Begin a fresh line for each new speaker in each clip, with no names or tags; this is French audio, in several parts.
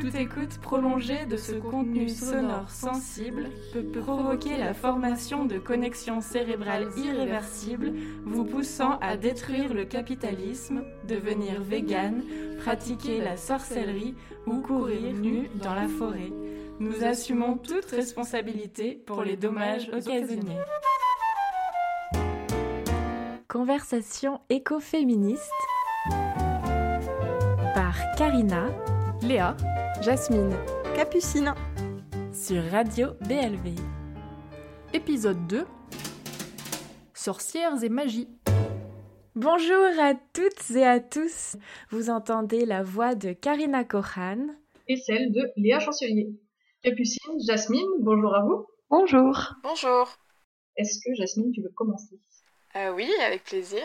Toute écoute prolongée de ce contenu sonore sensible peut provoquer la formation de connexions cérébrales irréversibles, vous poussant à détruire le capitalisme, devenir vegan, pratiquer la sorcellerie ou courir nu dans la forêt. Nous assumons toute responsabilité pour les dommages occasionnés.
Conversation écoféministe par Karina,
Léa, Jasmine,
Capucine
sur Radio BLV.
Épisode 2 Sorcières et magie.
Bonjour à toutes et à tous. Vous entendez la voix de Karina Kohan
et celle de Léa Chancelier. Capucine, Jasmine, bonjour à vous.
Bonjour.
Bonjour.
Est-ce que Jasmine, tu veux commencer?
Euh, oui, avec plaisir.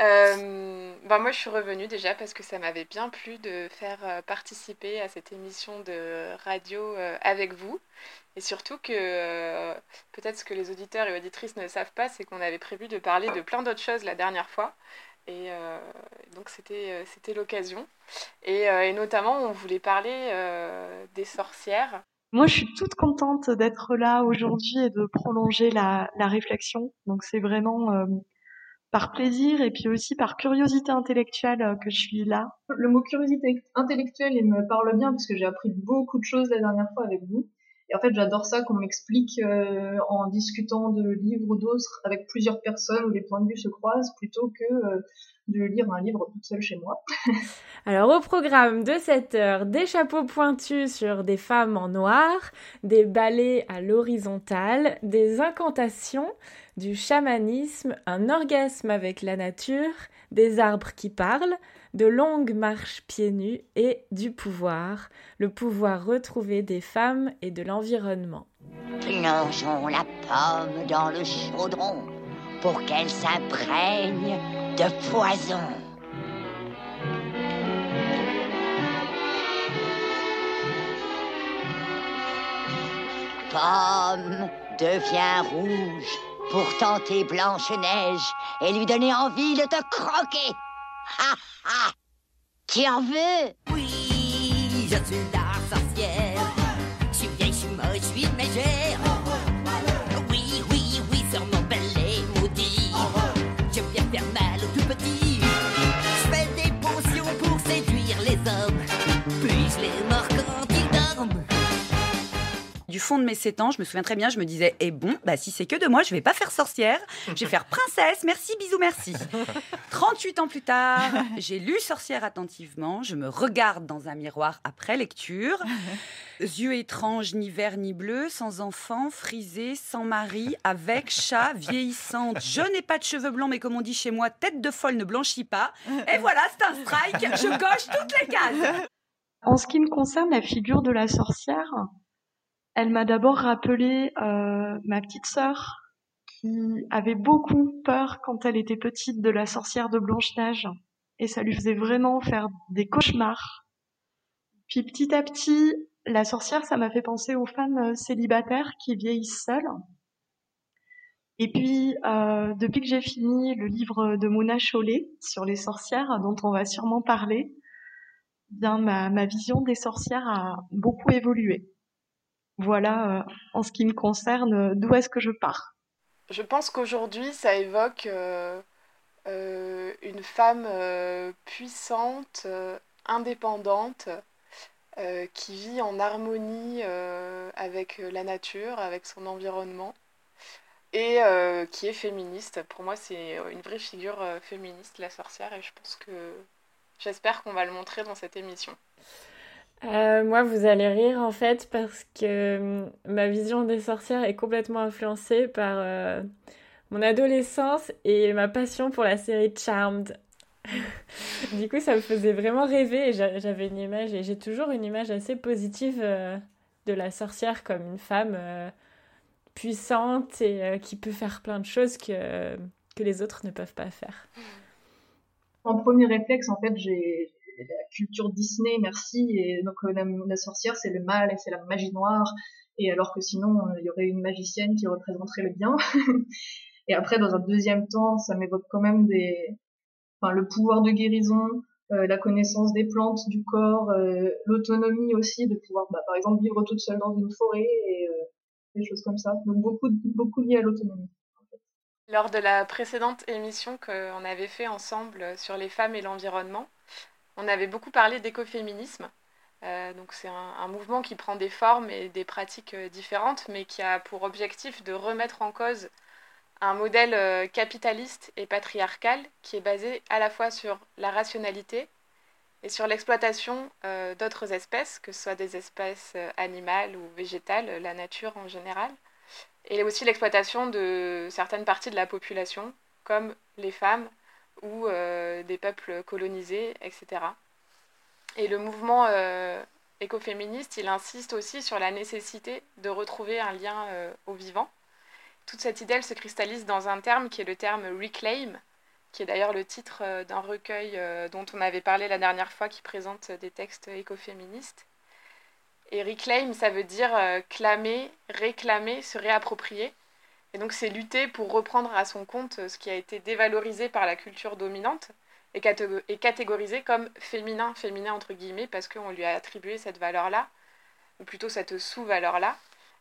Euh, bah moi, je suis revenue déjà parce que ça m'avait bien plu de faire euh, participer à cette émission de radio avec vous. Et surtout que peut-être ce que les auditeurs et auditrices ne savent pas, c'est qu'on avait prévu de parler de plein d'autres choses la dernière fois. Et donc, c'était l'occasion. Et, notamment, on voulait parler des sorcières.
Moi, je suis toute contente d'être là aujourd'hui et de prolonger la, la réflexion. Donc, c'est vraiment euh, par plaisir et puis aussi par curiosité intellectuelle euh, que je suis là.
Le mot curiosité intellectuelle, il me parle bien parce que j'ai appris beaucoup de choses la dernière fois avec vous. Et en fait, j'adore ça qu'on m'explique euh, en discutant de livres ou d'autres avec plusieurs personnes où les points de vue se croisent plutôt que euh, de lire un livre toute seule chez moi.
Alors au programme de cette heure, des chapeaux pointus sur des femmes en noir, des balais à l'horizontale, des incantations, du chamanisme, un orgasme avec la nature, des arbres qui parlent, de longues marches pieds nus et du pouvoir, le pouvoir retrouvé des femmes et de l'environnement.
Plongeons la pomme dans le chaudron pour qu'elle s'imprègne de poison. Pomme devient rouge pour tenter Blanche-Neige et lui donner envie de te croquer. Tu en veux?
Oui, je suis la sorcière. Je suis vieille, je suis moche, je suis mégère.
Du fond de mes 7 ans, je me souviens très bien, je me disais, eh bon, bah si c'est que de moi, je vais pas faire sorcière, je vais faire princesse, merci, bisous, merci. 38 ans plus tard, j'ai lu Sorcière attentivement, je me regarde dans un miroir après lecture, yeux étranges, ni verts ni bleus, sans enfant, frisé, sans mari, avec chat, vieillissante, je n'ai pas de cheveux blancs, mais comme on dit chez moi, tête de folle ne blanchit pas, et voilà, c'est un strike, je coche toutes les cases.
En ce qui me concerne, la figure de la sorcière, elle m'a d'abord rappelé euh, ma petite sœur qui avait beaucoup peur quand elle était petite de la sorcière de Blanche-Neige et ça lui faisait vraiment faire des cauchemars. Puis petit à petit, la sorcière, ça m'a fait penser aux femmes euh, célibataires qui vieillissent seules. Et puis, euh, depuis que j'ai fini le livre de Mona Chollet sur les sorcières, dont on va sûrement parler, bien ma, ma vision des sorcières a beaucoup évolué. Voilà, euh, en ce qui me concerne, euh, d'où est-ce que je pars?
Je pense qu'aujourd'hui, ça évoque euh, une femme puissante, indépendante, qui vit en harmonie avec la nature, avec son environnement, et qui est féministe. Pour moi, c'est une vraie figure féministe, la sorcière, et je pense que j'espère qu'on va le montrer dans cette émission.
Euh, moi, vous allez rire en fait parce que euh, ma vision des sorcières est complètement influencée par euh, mon adolescence et ma passion pour la série Charmed. Du coup, ça me faisait vraiment rêver j'avais une image, et j'ai toujours une image assez positive euh, de la sorcière comme une femme puissante et qui peut faire plein de choses que, que les autres ne peuvent pas faire.
En premier réflexe, en fait, j'ai la culture Disney, merci, et donc euh, la, sorcière, c'est le mal et c'est la magie noire, et alors que sinon, euh, il y aurait une magicienne qui représenterait le bien. et après, dans un deuxième temps, ça m'évoque quand même des, enfin, le pouvoir de guérison, la connaissance des plantes, du corps, l'autonomie aussi, de pouvoir, bah, par exemple, vivre toute seule dans une forêt et des choses comme ça. Donc beaucoup, beaucoup lié à l'autonomie.
Lors de la précédente émission qu'on avait fait ensemble sur les femmes et l'environnement, on avait beaucoup parlé d'écoféminisme. Euh, c'est un, mouvement qui prend des formes et des pratiques euh, différentes, mais qui a pour objectif de remettre en cause un modèle euh, capitaliste et patriarcal qui est basé à la fois sur la rationalité et sur l'exploitation d'autres espèces, que ce soit des espèces animales ou végétales, la nature en général, et aussi l'exploitation de certaines parties de la population, comme les femmes ou des peuples colonisés, etc. Et le mouvement euh, écoféministe, il insiste aussi sur la nécessité de retrouver un lien euh, au vivant. Toute cette idée, elle se cristallise dans un terme qui est le terme reclaim, qui est d'ailleurs le titre euh, d'un recueil dont on avait parlé la dernière fois, qui présente des textes écoféministes. Et reclaim, ça veut dire clamer, réclamer, se réapproprier. Et donc c'est lutter pour reprendre à son compte ce qui a été dévalorisé par la culture dominante est, catégorisé comme féminin, féminin entre guillemets, parce qu'on lui a attribué cette valeur-là, ou plutôt cette sous-valeur-là.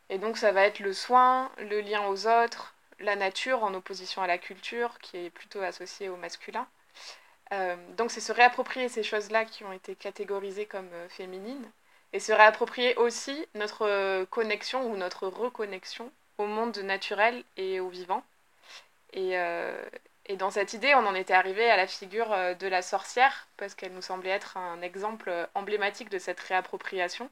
Et donc ça va être le soin, le lien aux autres, la nature en opposition à la culture, qui est plutôt associée au masculin. Euh, donc c'est se réapproprier ces choses-là qui ont été catégorisées comme euh, féminines, et se réapproprier aussi notre euh, connexion ou notre reconnexion au monde naturel et au vivant. Et, et dans cette idée, on en était arrivé à la figure euh, de la sorcière, parce qu'elle nous semblait être un exemple euh, emblématique de cette réappropriation.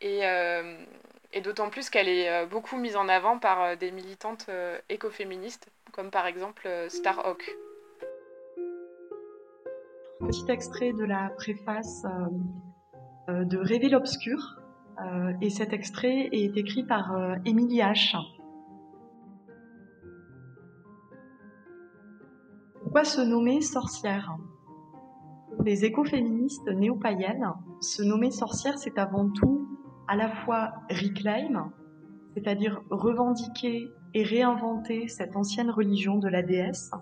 Et, euh, et d'autant plus qu'elle est beaucoup mise en avant par des militantes écoféministes, comme par exemple Starhawk.
Petit extrait de la préface de Rêver l'obscur. Et cet extrait est écrit par Émilie H. Pourquoi se nommer sorcière? Pour les écoféministes néo-païennes, se nommer sorcière, c'est avant tout à la fois reclaim, c'est-à-dire revendiquer et réinventer cette ancienne religion de la déesse,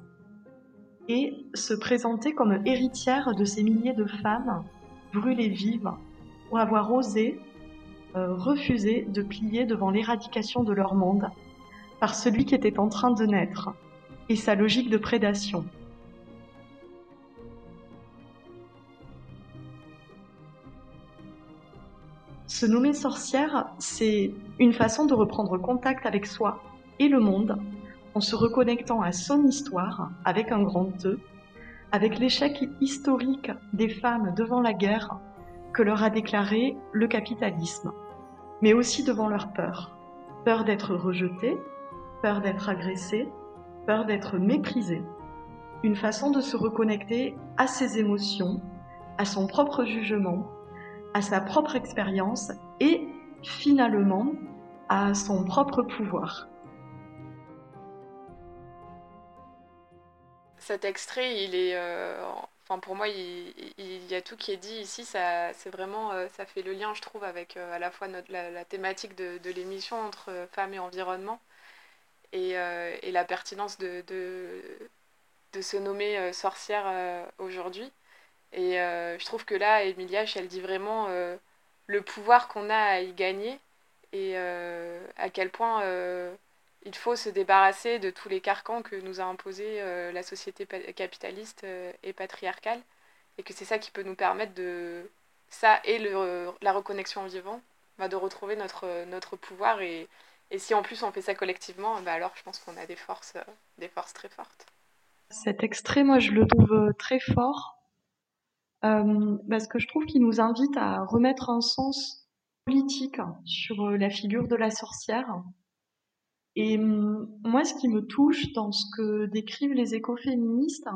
et se présenter comme héritière de ces milliers de femmes brûlées vives pour avoir osé euh, refuser de plier devant l'éradication de leur monde par celui qui était en train de naître et sa logique de prédation. Se nommer sorcière, c'est une façon de reprendre contact avec soi et le monde en se reconnectant à son histoire avec un grand E, avec l'échec historique des femmes devant la guerre que leur a déclaré le capitalisme, mais aussi devant leur peur. Peur d'être rejetée, peur d'être agressée, peur d'être méprisée. Une façon de se reconnecter à ses émotions, à son propre jugement à sa propre expérience et finalement à son propre pouvoir.
Cet extrait, il est, euh, enfin pour moi, il, y a tout qui est dit ici. Ça, c'est vraiment, euh, ça fait le lien, je trouve, avec euh, à la fois notre, la, thématique de, l'émission entre femmes et environnement et, la pertinence de, de se nommer sorcière aujourd'hui. Et euh, je trouve que là, Emilia, elle dit vraiment euh, le pouvoir qu'on a à y gagner et euh, à quel point il faut se débarrasser de tous les carcans que nous a imposés la société capitaliste et patriarcale. Et que c'est ça qui peut nous permettre de. Ça et le, la reconnexion au vivant, bah, de retrouver notre, notre pouvoir. Et, si en plus on fait ça collectivement, bah alors je pense qu'on a des forces, des forces très fortes.
Cet extrait, moi, je le trouve très fort euh, parce que je trouve qu'il nous invite à remettre un sens politique sur euh, la figure de la sorcière. Et hum, moi, ce qui me touche dans ce que décrivent les écoféministes,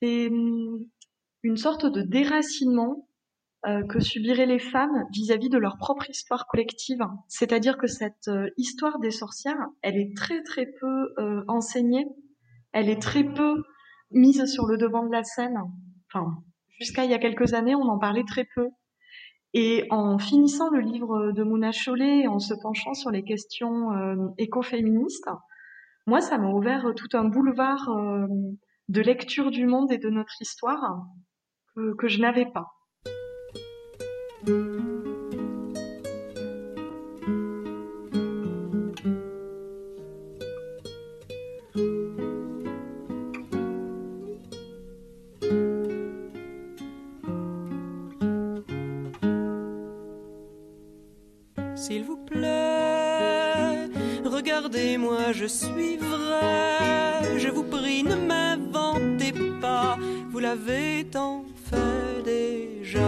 c'est hum, une sorte de déracinement euh, que subiraient les femmes vis-à-vis de leur propre histoire collective. C'est-à-dire que cette euh, histoire des sorcières, elle est très très peu euh, enseignée, elle est très peu mise sur le devant de la scène. Enfin, Jusqu'à il y a quelques années, on en parlait très peu. Et en finissant le livre de Mouna Chollet, en se penchant sur les questions euh, écoféministes, moi, ça m'a ouvert tout un boulevard euh, de lecture du monde et de notre histoire que, que je n'avais pas.
Regardez-moi, je suis vrai. Je vous prie, ne m'inventez pas, vous l'avez tant fait déjà.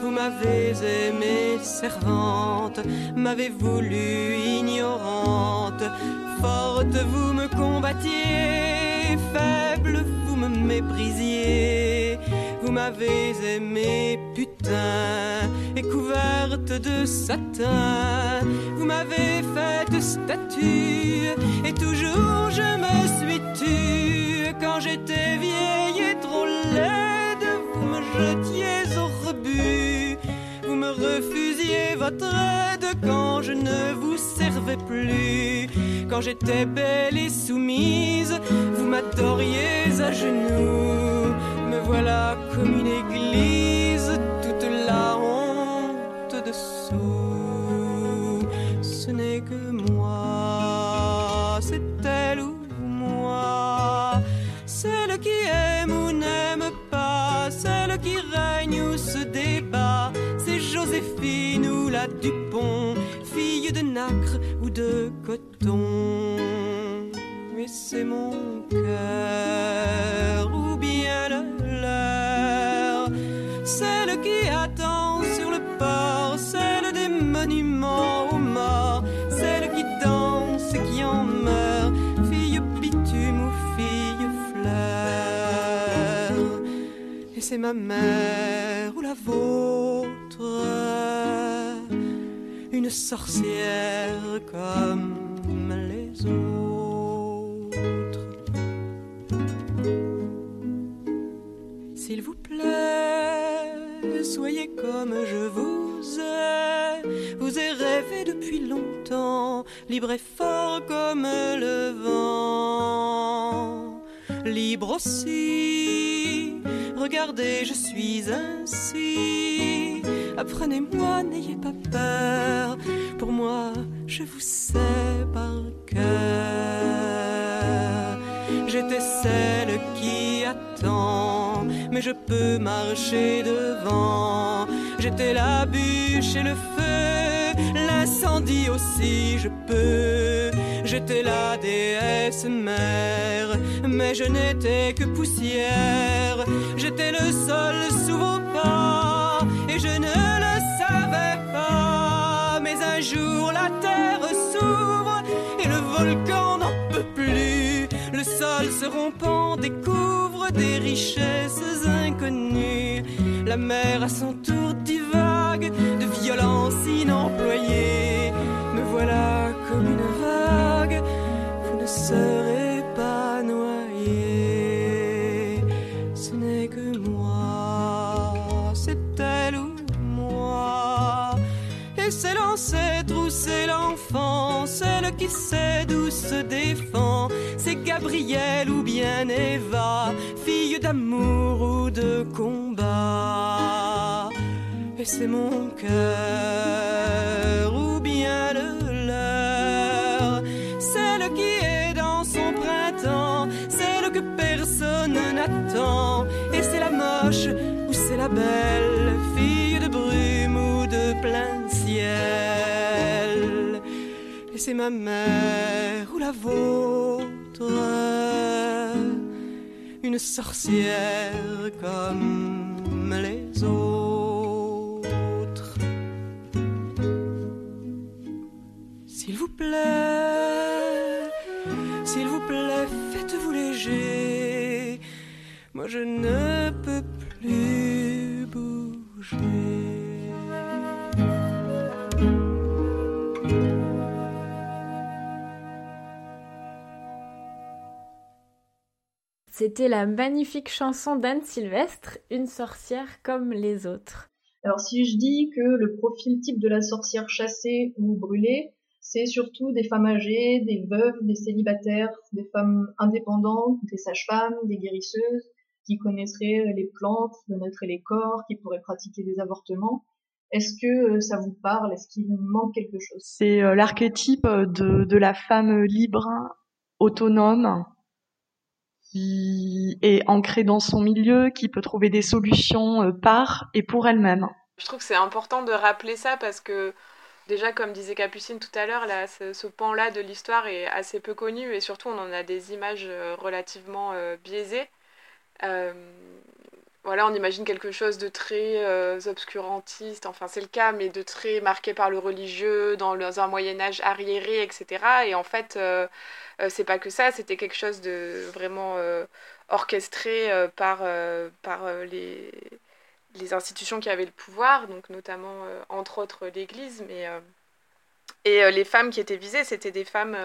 Vous m'avez aimé servante, m'avez voulu ignorante. Forte, vous me combattiez, faible, vous me méprisiez. Vous m'avez aimé et couverte de satin. Vous m'avez fait statue et toujours je me suis tue. Quand j'étais vieille et trop laide, vous me jetiez au rebut. Vous me refusiez votre aide quand je ne vous servais plus. Quand j'étais belle et soumise, vous m'adoriez à genoux. Me voilà comme une église, ou de coton. Mais c'est mon cœur ou bien le leur. Celle qui attend sur le port, celle des monuments aux morts, celle qui danse et qui en meurt, fille bitume ou fille fleur. Et c'est ma mère ou la vôtre, une sorcière comme les autres. S'il vous plaît, soyez comme je vous ai. Vous ai rêvé depuis longtemps, libre et fort comme le vent. Libre aussi, regardez, je suis ainsi. Apprenez-moi, n'ayez pas peur. Pour moi, je vous sais par cœur. J'étais celle qui attend, mais je peux marcher devant. J'étais la bûche et le feu, l'incendie aussi, je peux. J'étais la déesse mère, mais je n'étais que poussière. J'étais le sol sous vos pas, et je ne le savais pas. Mais un jour la terre s'ouvre, et le volcan n'en peut plus. Le sol se rompant découvre des richesses inconnues. La mer à son tour divague de violence inemployée. Me voilà comme serez pas noyé. Ce n'est que moi, c'est elle ou moi. Et c'est l'ancêtre ou c'est l'enfant, celle qui sait d'où se défend. C'est Gabrielle ou bien Eva, fille d'amour ou de combat. Et c'est mon cœur Et c'est la moche ou c'est la belle, fille de brume ou de plein ciel. Et c'est ma mère ou la vôtre, une sorcière comme les autres. S'il vous plaît, s'il vous plaît, faites-vous léger. Moi je ne peux plus bouger.
C'était la magnifique chanson d'Anne Sylvestre, Une sorcière comme les autres.
Alors si je dis que le profil type de la sorcière chassée ou brûlée, c'est surtout des femmes âgées, des veuves, des célibataires, des femmes indépendantes, des sages-femmes, des guérisseuses, qui connaîtrait les plantes, qui connaîtrait les corps, qui pourrait pratiquer des avortements. Est-ce que ça vous parle? Est-ce qu'il vous manque quelque chose?
C'est l'archétype de, de la femme libre, autonome, qui est ancrée dans son milieu, qui peut trouver des solutions par et pour elle-même.
Je trouve que c'est important de rappeler ça parce que déjà, comme disait Capucine tout à l'heure, là, ce, pan-là de l'histoire est assez peu connu et surtout on en a des images euh, relativement euh, biaisées. Euh, voilà, on imagine quelque chose de très obscurantiste, enfin c'est le cas, mais de très marqué par le religieux, dans, un Moyen Âge arriéré, etc. Et en fait, c'est pas que ça, c'était quelque chose de vraiment orchestré par, par les les institutions qui avaient le pouvoir, donc notamment euh, entre autres l'Église, mais euh, et euh, les femmes qui étaient visées, c'était des femmes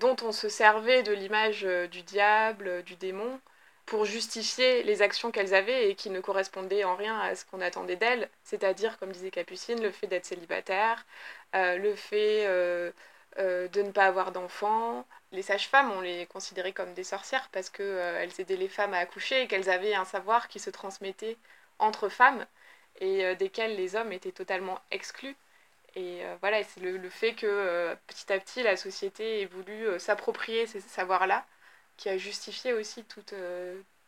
dont on se servait de l'image du diable, du démon, pour justifier les actions qu'elles avaient et qui ne correspondaient en rien à ce qu'on attendait d'elles, c'est-à-dire, comme disait Capucine, le fait d'être célibataire, le fait de ne pas avoir d'enfants. Les sages-femmes, on les considérait comme des sorcières parce qu'elles aidaient les femmes à accoucher et qu'elles avaient un savoir qui se transmettait entre femmes et euh, desquelles les hommes étaient totalement exclus. Et euh, voilà, c'est le, fait que euh, petit à petit la société ait voulu s'approprier ces savoirs-là qui a justifié aussi toutes,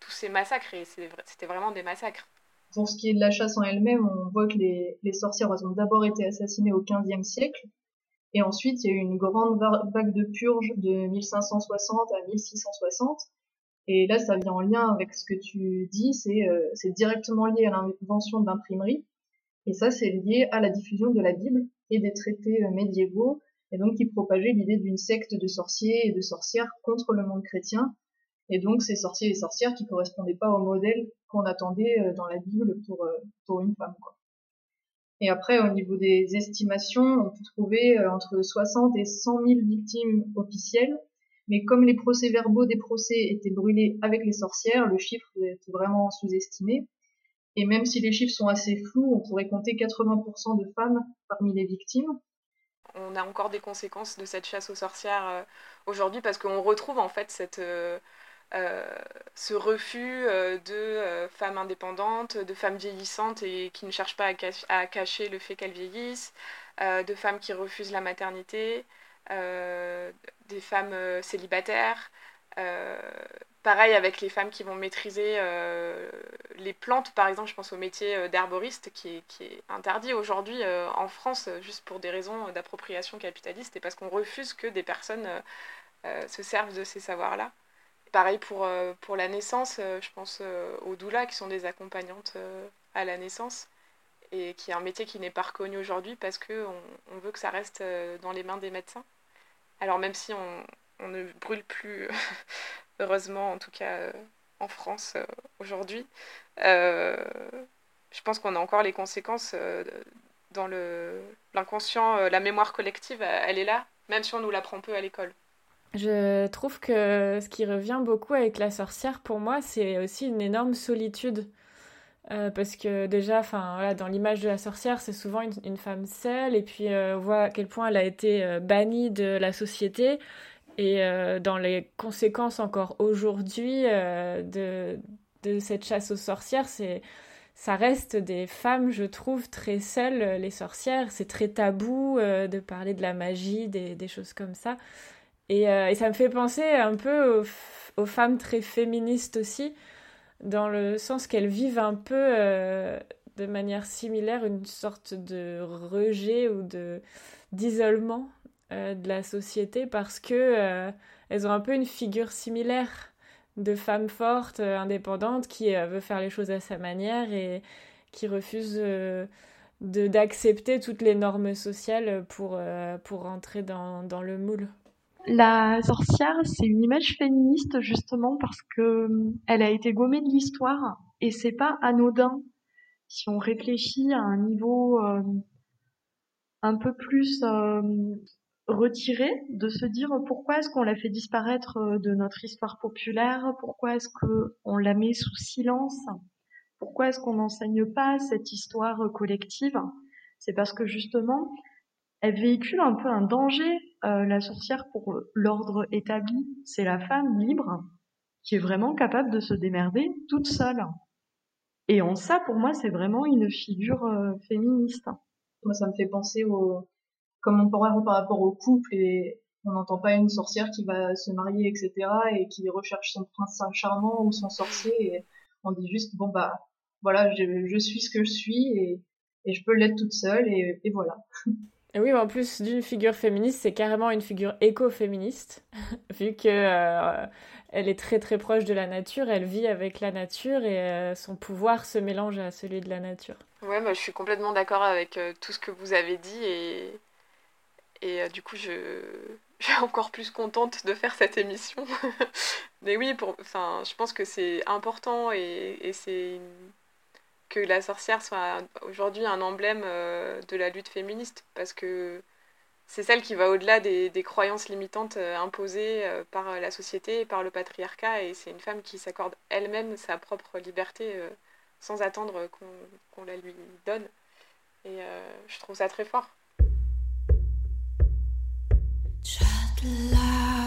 tous ces massacres. Et c'était vraiment des massacres.
Pour ce qui est de la chasse en elle-même, on voit que les, les sorcières ont d'abord été assassinées au XVe siècle. Et ensuite, il y a eu une grande vague de purge de 1560 à 1660 et là, ça vient en lien avec ce que tu dis, c'est euh, directement lié à l'invention de l'imprimerie. Et ça, c'est lié à la diffusion de la Bible et des traités euh, médiévaux, et donc qui propageaient l'idée d'une secte de sorciers et de sorcières contre le monde chrétien. Et donc ces sorciers et sorcières qui correspondaient pas au modèle qu'on attendait euh, dans la Bible pour, euh, pour une femme. Et après, au niveau des estimations, on peut trouver entre 60 et 100 000 victimes officielles mais comme les procès-verbaux des procès étaient brûlés avec les sorcières, le chiffre était vraiment sous-estimé. Et même si les chiffres sont assez flous, on pourrait compter 80% de femmes parmi les victimes.
On a encore des conséquences de cette chasse aux sorcières euh, aujourd'hui parce qu'on retrouve en fait euh, euh, ce refus de femmes indépendantes, de femmes vieillissantes et qui ne cherchent pas à, cacher le fait qu'elles vieillissent, de femmes qui refusent la maternité. Des femmes célibataires. Pareil avec les femmes qui vont maîtriser les plantes, par exemple, je pense au métier d'herboriste qui est, interdit aujourd'hui en France juste pour des raisons d'appropriation capitaliste et parce qu'on refuse que des personnes se servent de ces savoirs-là. Pareil pour, pour la naissance, je pense aux doulas qui sont des accompagnantes à la naissance et qui est un métier qui n'est pas reconnu aujourd'hui parce qu'on on veut que ça reste dans les mains des médecins. Alors même si on, ne brûle plus, heureusement en tout cas euh, en France euh, aujourd'hui, euh, je pense qu'on a encore les conséquences dans l'inconscient, la mémoire collective, elle est là, même si on nous l'apprend peu à l'école.
Je trouve que ce qui revient beaucoup avec la sorcière, pour moi, c'est aussi une énorme solitude. Parce que déjà, dans l'image de la sorcière, c'est souvent une, femme seule, et puis on voit à quel point elle a été bannie de la société, et dans les conséquences encore aujourd'hui de, de cette chasse aux sorcières, c'est ça reste des femmes, je trouve, très seules, les sorcières. C'est très tabou de parler de la magie, des, choses comme ça. Et, ça me fait penser un peu aux, femmes très féministes aussi dans le sens qu'elles vivent un peu euh, de manière similaire une sorte de rejet ou d'isolement euh, de la société parce que euh, elles ont un peu une figure similaire de femme forte, indépendante, qui veut faire les choses à sa manière et qui refuse d'accepter toutes les normes sociales pour, pour rentrer dans, dans le moule.
La sorcière, c'est une image féministe justement parce que elle a été gommée de l'histoire et c'est pas anodin si on réfléchit à un niveau un peu plus retiré de se dire pourquoi est-ce qu'on la fait disparaître euh, de notre histoire populaire, pourquoi est-ce qu'on la met sous silence, pourquoi est-ce qu'on n'enseigne pas cette histoire collective? C'est parce que justement, elle véhicule un peu un danger. Euh, la sorcière, pour l'ordre établi, c'est la femme libre qui est vraiment capable de se démerder toute seule. Et en ça, pour moi, c'est vraiment une figure euh, féministe.
Moi, ça me fait penser au, comme on pourrait par rapport au couple et on n'entend pas une sorcière qui va se marier, etc. et qui recherche son prince charmant ou son sorcier et on dit juste, bon bah, voilà, je, je suis ce que je suis et, et je peux l'être toute seule et, et voilà.
Et oui, mais en plus d'une figure féministe, c'est carrément une figure écoféministe, vu que euh, elle est très très proche de la nature, elle vit avec la nature et euh, son pouvoir se mélange à celui de la nature.
Ouais, moi je suis complètement d'accord avec euh, tout ce que vous avez dit et, et du coup je, suis encore plus contente de faire cette émission. mais oui, pour, enfin, je pense que c'est important et, c'est que la sorcière soit aujourd'hui un emblème euh, de la lutte féministe, parce que c'est celle qui va au-delà des, des, croyances limitantes euh, imposées euh, par la société et par le patriarcat, et c'est une femme qui s'accorde elle-même sa propre liberté sans attendre qu'on qu la lui donne. Et je trouve ça très fort.
C'était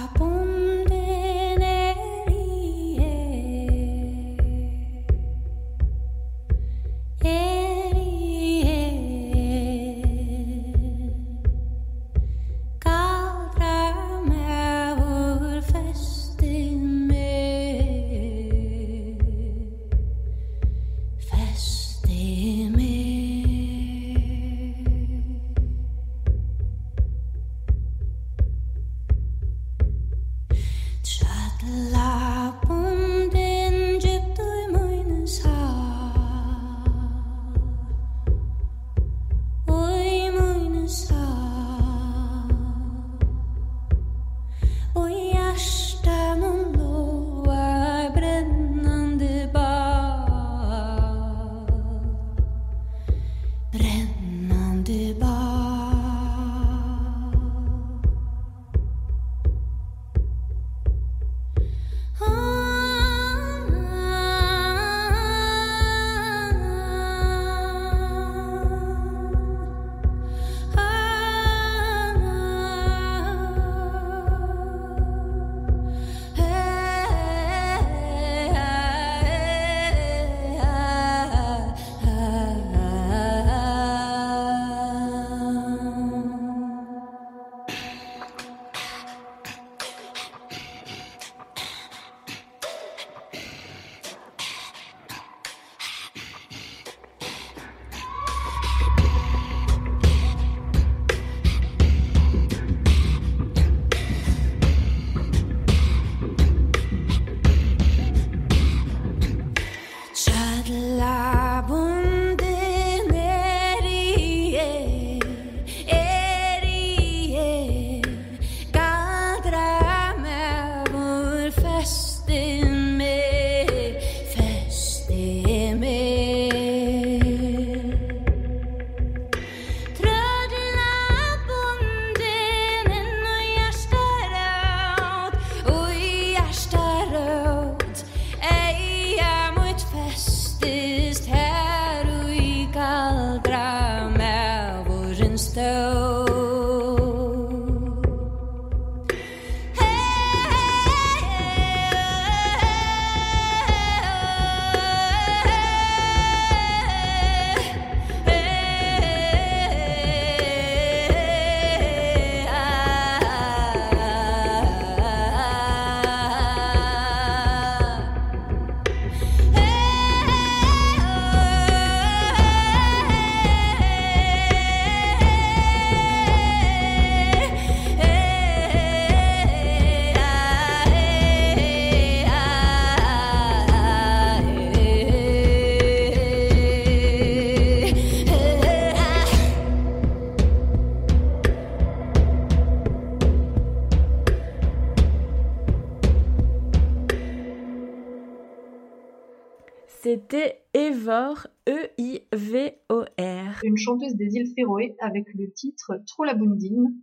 Evor, E-I-V-O-R.
Une chanteuse des îles Féroé avec le titre Trollabundine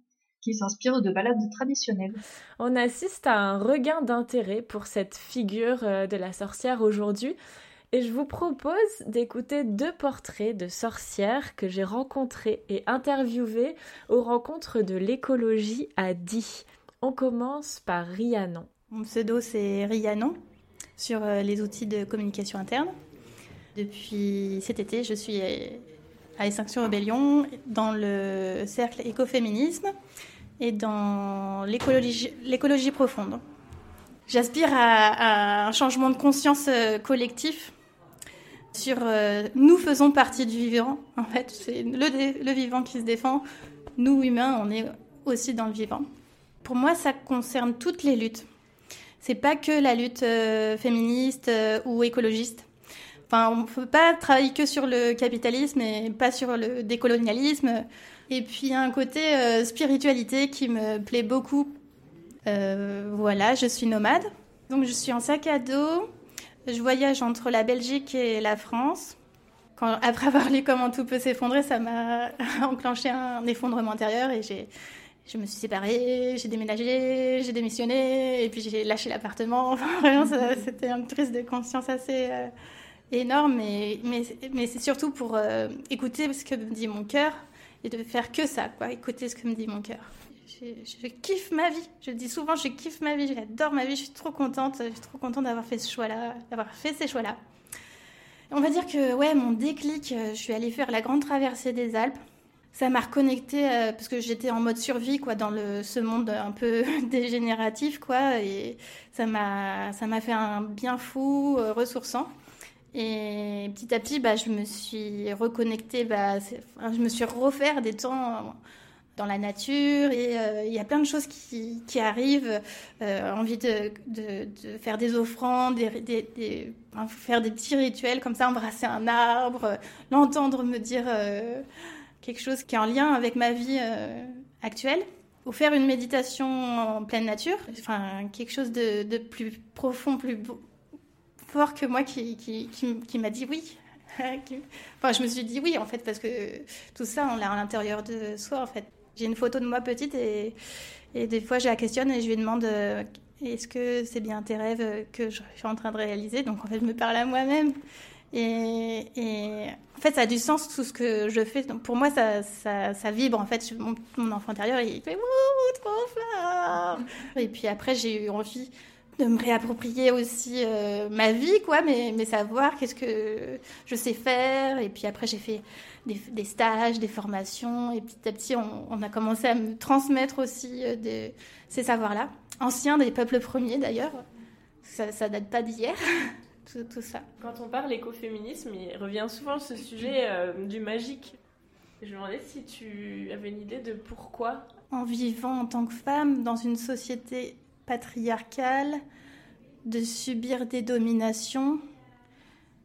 qui s'inspire de ballades traditionnelles.
On assiste à un regain d'intérêt pour cette figure euh, de la sorcière aujourd'hui. Et je vous propose d'écouter deux portraits de sorcières que j'ai rencontrées et interviewées aux rencontres de l'écologie à Die. On commence par Rhiannon.
Mon pseudo c'est Rhiannon sur les outils de communication interne. Depuis cet été, je suis à Extinction Rebellion dans le cercle écoféminisme et dans l'écologie profonde. J'aspire à, un changement de conscience euh, collectif sur euh, nous faisons partie du vivant. En fait, c'est le, vivant qui se défend. Nous, humains, on est aussi dans le vivant. Pour moi, ça concerne toutes les luttes. C'est pas que la lutte euh, féministe ou écologiste. Enfin, on ne peut pas travailler que sur le capitalisme et pas sur le décolonialisme. Et puis, un côté spiritualité qui me plaît beaucoup euh, voilà, je suis nomade. Donc je suis en sac à dos. Je voyage entre la Belgique et la France. Après avoir lu Comment tout peut s'effondrer, ça m'a enclenché un effondrement intérieur et j'ai, je me suis séparée, j'ai déménagé, j'ai démissionné et puis j'ai lâché l'appartement. vraiment, c'était une prise de conscience assez euh, énorme. Mais, mais, mais c'est surtout pour euh, écouter ce que me dit mon cœur et de faire que ça, quoi, écouter ce que me dit mon cœur je, kiffe ma vie. Je le dis souvent, je kiffe ma vie, j'adore ma vie, je suis trop contente, je suis trop contente d'avoir fait ce choix-là, d'avoir fait ces choix-là. On va dire que ouais, mon déclic, euh, je suis allée faire la grande traversée des Alpes. Ça m'a reconnecté euh, parce que j'étais en mode survie quoi dans le, ce monde un peu dégénératif quoi et ça m'a fait un bien fou ressourçant. Et petit à petit, bah, je me suis reconnectée, bah, je me suis refaire des temps dans la nature et euh, il y a plein de choses qui, qui arrivent. Euh, envie de, de, faire des offrandes, des, faire des petits rituels comme ça, embrasser un arbre, l'entendre me dire euh, quelque chose qui est en lien avec ma vie actuelle. Ou faire une méditation en pleine nature, enfin quelque chose de, de plus profond, plus fort que moi qui, qui, qui, m'a dit oui. enfin, je me suis dit oui en fait parce que tout ça on l'a à l'intérieur de soi en fait. J'ai une photo de moi petite et, et des fois je la questionne et je lui demande euh, est-ce que c'est bien tes rêves que je suis en train de réaliser? Donc en fait, je me parle à moi-même. Et, et, en fait, ça a du sens tout ce que je fais. Donc pour moi, ça, ça, ça vibre. En fait, mon, mon, enfant intérieur, il fait Wouh, trop fort Et puis après, j'ai eu envie de me réapproprier aussi euh, ma vie, quoi, mais, mais savoir qu'est-ce que je sais faire. Et puis après, j'ai fait des, stages, des formations, et petit à petit, on, a commencé à me transmettre aussi euh, ces savoirs-là, anciens des peuples premiers d'ailleurs. Ça, ça date pas d'hier. Tout, tout, ça.
Quand on parle écoféminisme, il revient souvent ce sujet euh, du magique. Je me demandais si tu avais une idée de pourquoi.
En vivant en tant que femme dans une société patriarcale, de subir des dominations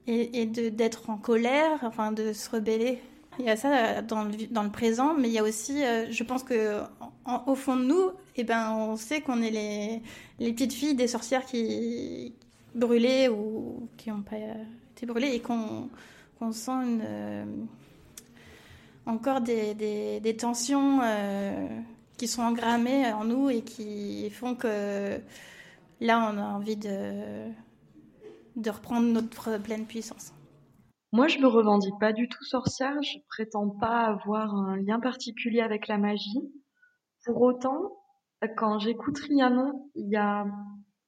et, et d'être en colère, enfin de se rebeller. Il y a ça dans le, dans le présent, mais il y a aussi, euh, je pense que au fond de nous, eh ben, on sait qu'on est les, les petites filles des sorcières qui brûlées ou qui n'ont pas été brûlées et qu'on sent une, euh, encore des, des, des tensions euh, sont engrammées en nous et qui font que là, on a envie de, de reprendre notre pleine puissance.
Moi, je me revendique pas du tout sorcière. Je prétends pas avoir un lien particulier avec la magie. Pour autant, quand j'écoute Rhiannon, il y a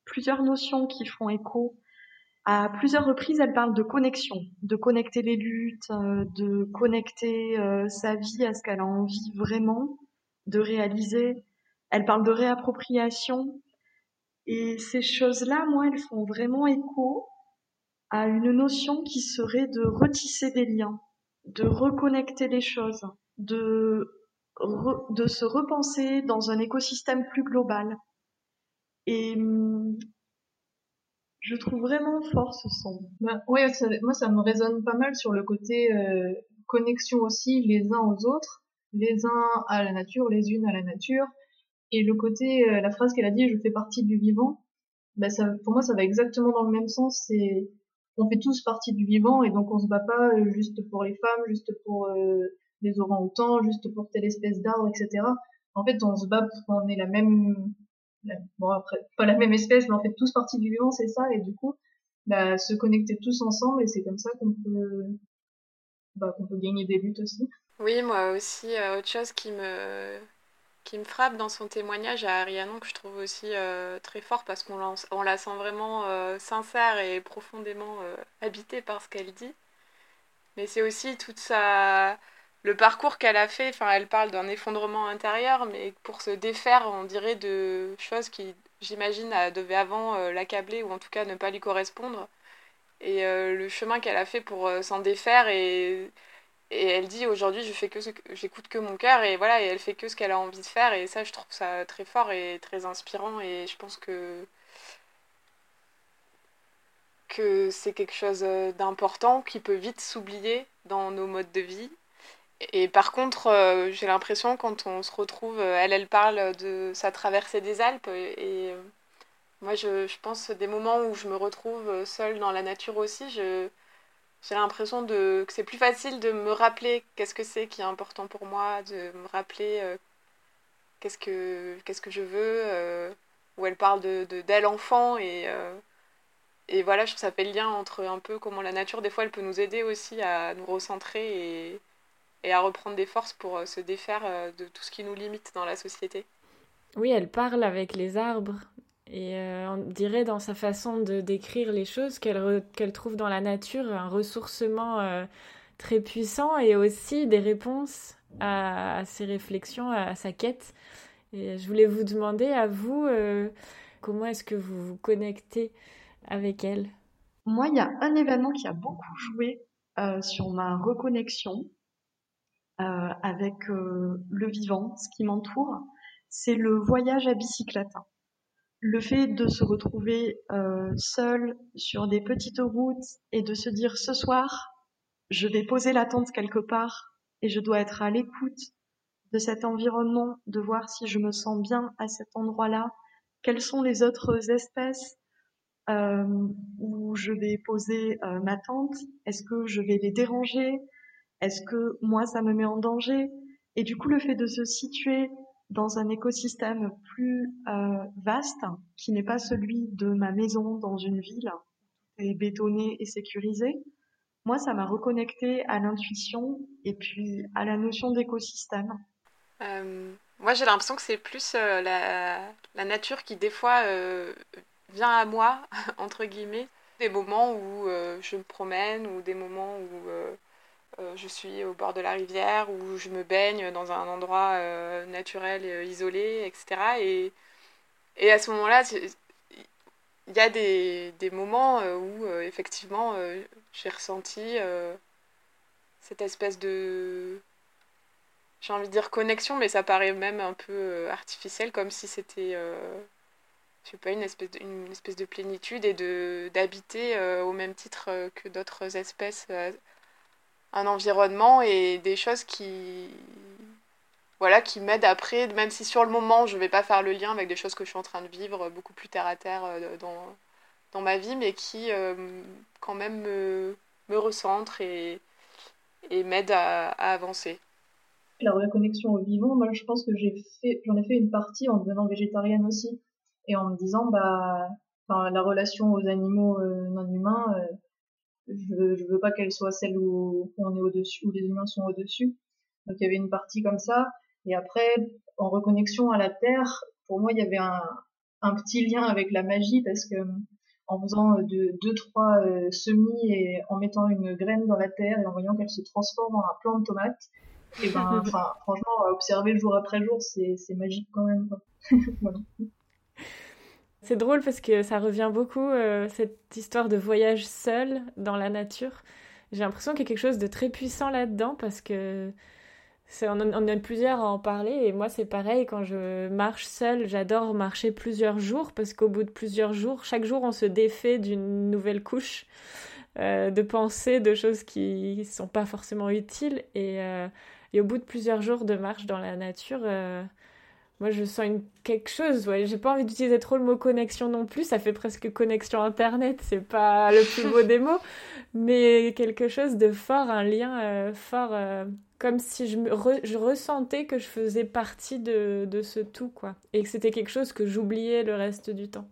plusieurs notions qui font écho. À plusieurs reprises, elle parle de connexion, de connecter les luttes, euh, de connecter euh, sa vie à ce qu'elle a envie vraiment de réaliser. Elle parle de réappropriation. Et ces choses-là, moi, elles font vraiment écho à une notion qui serait de retisser des liens, de reconnecter les choses, de, de se repenser dans un écosystème plus global. Et hum, je trouve vraiment fort ce son.
Ben, oui, moi ça me résonne pas mal sur le côté euh, connexion aussi les uns aux autres les uns à la nature, les unes à la nature. Et le côté, euh, la phrase qu'elle a dit, je fais partie du vivant, bah ça, pour moi, ça va exactement dans le même sens. C'est, on fait tous partie du vivant et donc on se bat pas euh, juste pour les femmes, juste pour euh, les orang-outans, juste pour telle espèce d'arbre, etc. En fait, on se bat parce qu'on est la même, bon après, pas la même espèce, mais on fait tous partie du vivant, c'est ça. Et du coup, bah, se connecter tous ensemble et c'est comme ça qu'on peut, bah, qu'on peut gagner des luttes aussi.
Oui, moi aussi, euh, autre chose qui me, qui me frappe dans son témoignage à Arianon, que je trouve aussi euh, très fort parce qu'on la, sent vraiment euh, sincère et profondément habitée par ce qu'elle dit. Mais c'est aussi toute sa... le parcours qu'elle a fait. Enfin, elle parle d'un effondrement intérieur, mais pour se défaire, on dirait, de choses qui, j'imagine, devaient avant l'accabler ou en tout cas ne pas lui correspondre. Et le chemin qu'elle a fait pour s'en défaire et et elle dit aujourd'hui je fais que ce que j'écoute que mon cœur et voilà et elle fait que ce qu'elle a envie de faire et ça je trouve ça très fort et très inspirant et je pense que que c'est quelque chose euh, d'important qui peut vite s'oublier dans nos modes de vie. Et par contre euh, j'ai l'impression quand on se retrouve euh, elle elle parle de sa traversée des Alpes et, moi je, je pense des moments où je me retrouve seule dans la nature aussi je j'ai l'impression de que c'est plus facile de me rappeler qu'est-ce que c'est qui est important pour moi, de me rappeler euh, qu'est-ce que je veux, euh, où elle parle de d'elle enfant et euh, et voilà, je trouve ça fait le lien entre un peu comment la nature des fois elle peut nous aider aussi à nous recentrer et, et à reprendre des forces pour se défaire de tout ce qui nous limite dans la société.
Oui, elle parle avec les arbres et euh, on dirait dans sa façon de décrire les choses qu'elle trouve dans la nature un ressourcement euh, très puissant et aussi des réponses à, ses réflexions, à, sa quête. Et je voulais vous demander à vous, euh, comment est-ce que vous vous connectez avec elle?
Moi, il y a un événement qui a beaucoup joué sur ma reconnexion avec le vivant, ce qui m'entoure, c'est le voyage à bicyclette le fait de se retrouver euh, seul sur des petites routes et de se dire ce soir, je vais poser la tente quelque part et je dois être à l'écoute de cet environnement, de voir si je me sens bien à cet endroit-là, quelles sont les autres espèces euh, où je vais poser euh, ma tente, est-ce que je vais les déranger, est-ce que moi ça me met en danger, et du coup le fait de se situer dans un écosystème plus euh, vaste, qui n'est pas celui de ma maison dans une ville, et bétonné et sécurisé. Moi, ça m'a reconnecté à l'intuition et puis à la notion d'écosystème.
Euh, moi, j'ai l'impression que c'est plus euh, la, nature qui, des fois, vient à moi, entre guillemets. Des moments où je me promène ou des moments où je suis au bord de la rivière ou je me baigne dans un endroit euh, naturel euh, isolé, etc. Et, et à ce moment-là, il y a des, des moments où effectivement j'ai ressenti cette espèce de j'ai envie de dire connexion, mais ça paraît même un peu artificiel, comme si c'était, je sais pas, une espèce de, une espèce de plénitude et de d'habiter au même titre que d'autres espèces un environnement et des choses qui voilà qui m'aident après même si sur le moment je vais pas faire le lien avec des choses que je suis en train de vivre beaucoup plus terre à terre euh, dans, dans ma vie mais qui euh, quand même me, me recentrent et, et m'aident à, avancer.
La reconnexion au vivant moi je pense que j'ai fait j'en ai fait une partie en devenant végétarienne aussi et en me disant bah la relation aux animaux euh, non humains je veux, je veux pas qu'elle soit celle où, on est au-dessus, où les humains sont au-dessus. Donc il y avait une partie comme ça. Et après, en reconnexion à la Terre, pour moi, il y avait un, un petit lien avec la magie parce que en faisant de, deux, trois euh, semis et en mettant une graine dans la terre et en voyant qu'elle se transforme en un plant de tomate, et ben, enfin, franchement, observer jour après jour, c'est, magique quand même. Voilà.
C'est drôle parce que ça revient beaucoup, euh, cette histoire de voyage seul dans la nature. J'ai l'impression qu'il y a quelque chose de très puissant là-dedans parce que on, on est plusieurs à en parler et moi c'est pareil quand je marche seule j'adore marcher plusieurs jours parce qu'au bout de plusieurs jours chaque jour on se défait d'une nouvelle couche euh, de pensées de choses qui sont pas forcément utiles euh, et, au bout de plusieurs jours de marche dans la nature moi je sens une, quelque chose, ouais. J'ai pas envie d'utiliser trop le mot connexion non plus, ça fait presque connexion internet, c'est pas le plus beau des mots, mais quelque chose de fort, un lien euh, fort, euh, comme si je, ressentais que je faisais partie de, de ce tout, quoi. Et que c'était quelque chose que j'oubliais le reste du temps.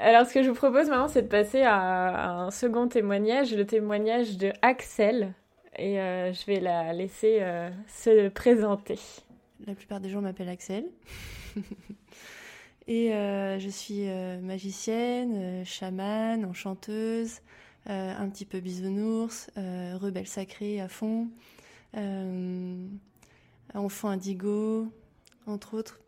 Alors, ce que je vous propose maintenant, c'est de passer à, un second témoignage, le témoignage de Axel. Et euh, je vais la laisser se présenter.
La plupart des gens m'appellent Axel. Et je suis magicienne, chamane, enchanteuse, un petit peu bisounours, rebelle sacrée à fond, enfant indigo, entre autres.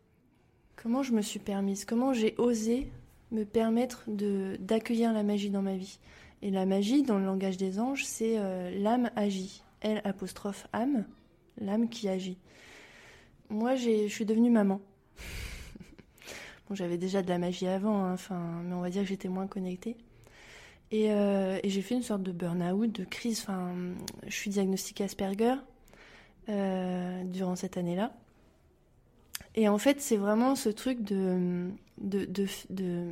Comment je me suis permise Comment j'ai osé me permettre d'accueillir la magie dans ma vie? Et la magie, dans le langage des anges, c'est l'âme agit. L apostrophe âme, l'âme qui agit. Moi, je suis devenue maman. bon, j'avais déjà de la magie avant, hein, mais on va dire que j'étais moins connectée. Et, euh, j'ai fait une sorte de burn-out, de crise. Je suis diagnostiquée Asperger euh, durant cette année-là. Et en fait, c'est vraiment ce truc de, de,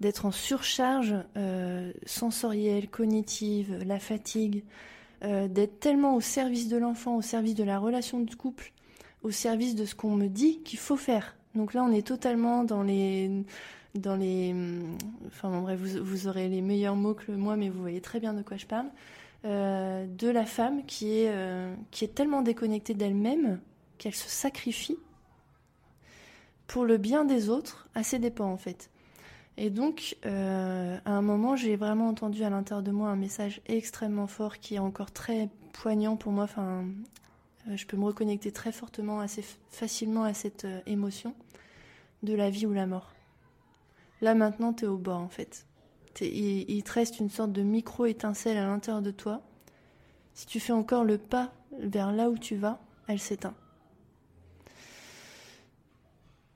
d'être en surcharge euh, sensorielle, cognitive, la fatigue, d'être tellement au service de l'enfant, au service de la relation de couple, au service de ce qu'on me dit qu'il faut faire. Donc là, on est totalement dans les, dans les, enfin bon, bref, vous, vous, aurez les meilleurs mots que moi, mais vous voyez très bien de quoi je parle. Euh, de la femme qui est, euh, qui est tellement déconnectée d'elle-même qu'elle se sacrifie pour le bien des autres à ses dépens en fait. Et donc, euh, à un moment, j'ai vraiment entendu à l'intérieur de moi un message extrêmement fort qui est encore très poignant pour moi. Enfin, je peux me reconnecter très fortement, assez facilement à cette euh, émotion de la vie ou la mort. Là, maintenant, tu es au bord, en fait. Il, te reste une sorte de micro-étincelle à l'intérieur de toi. Si tu fais encore le pas vers là où tu vas, elle s'éteint.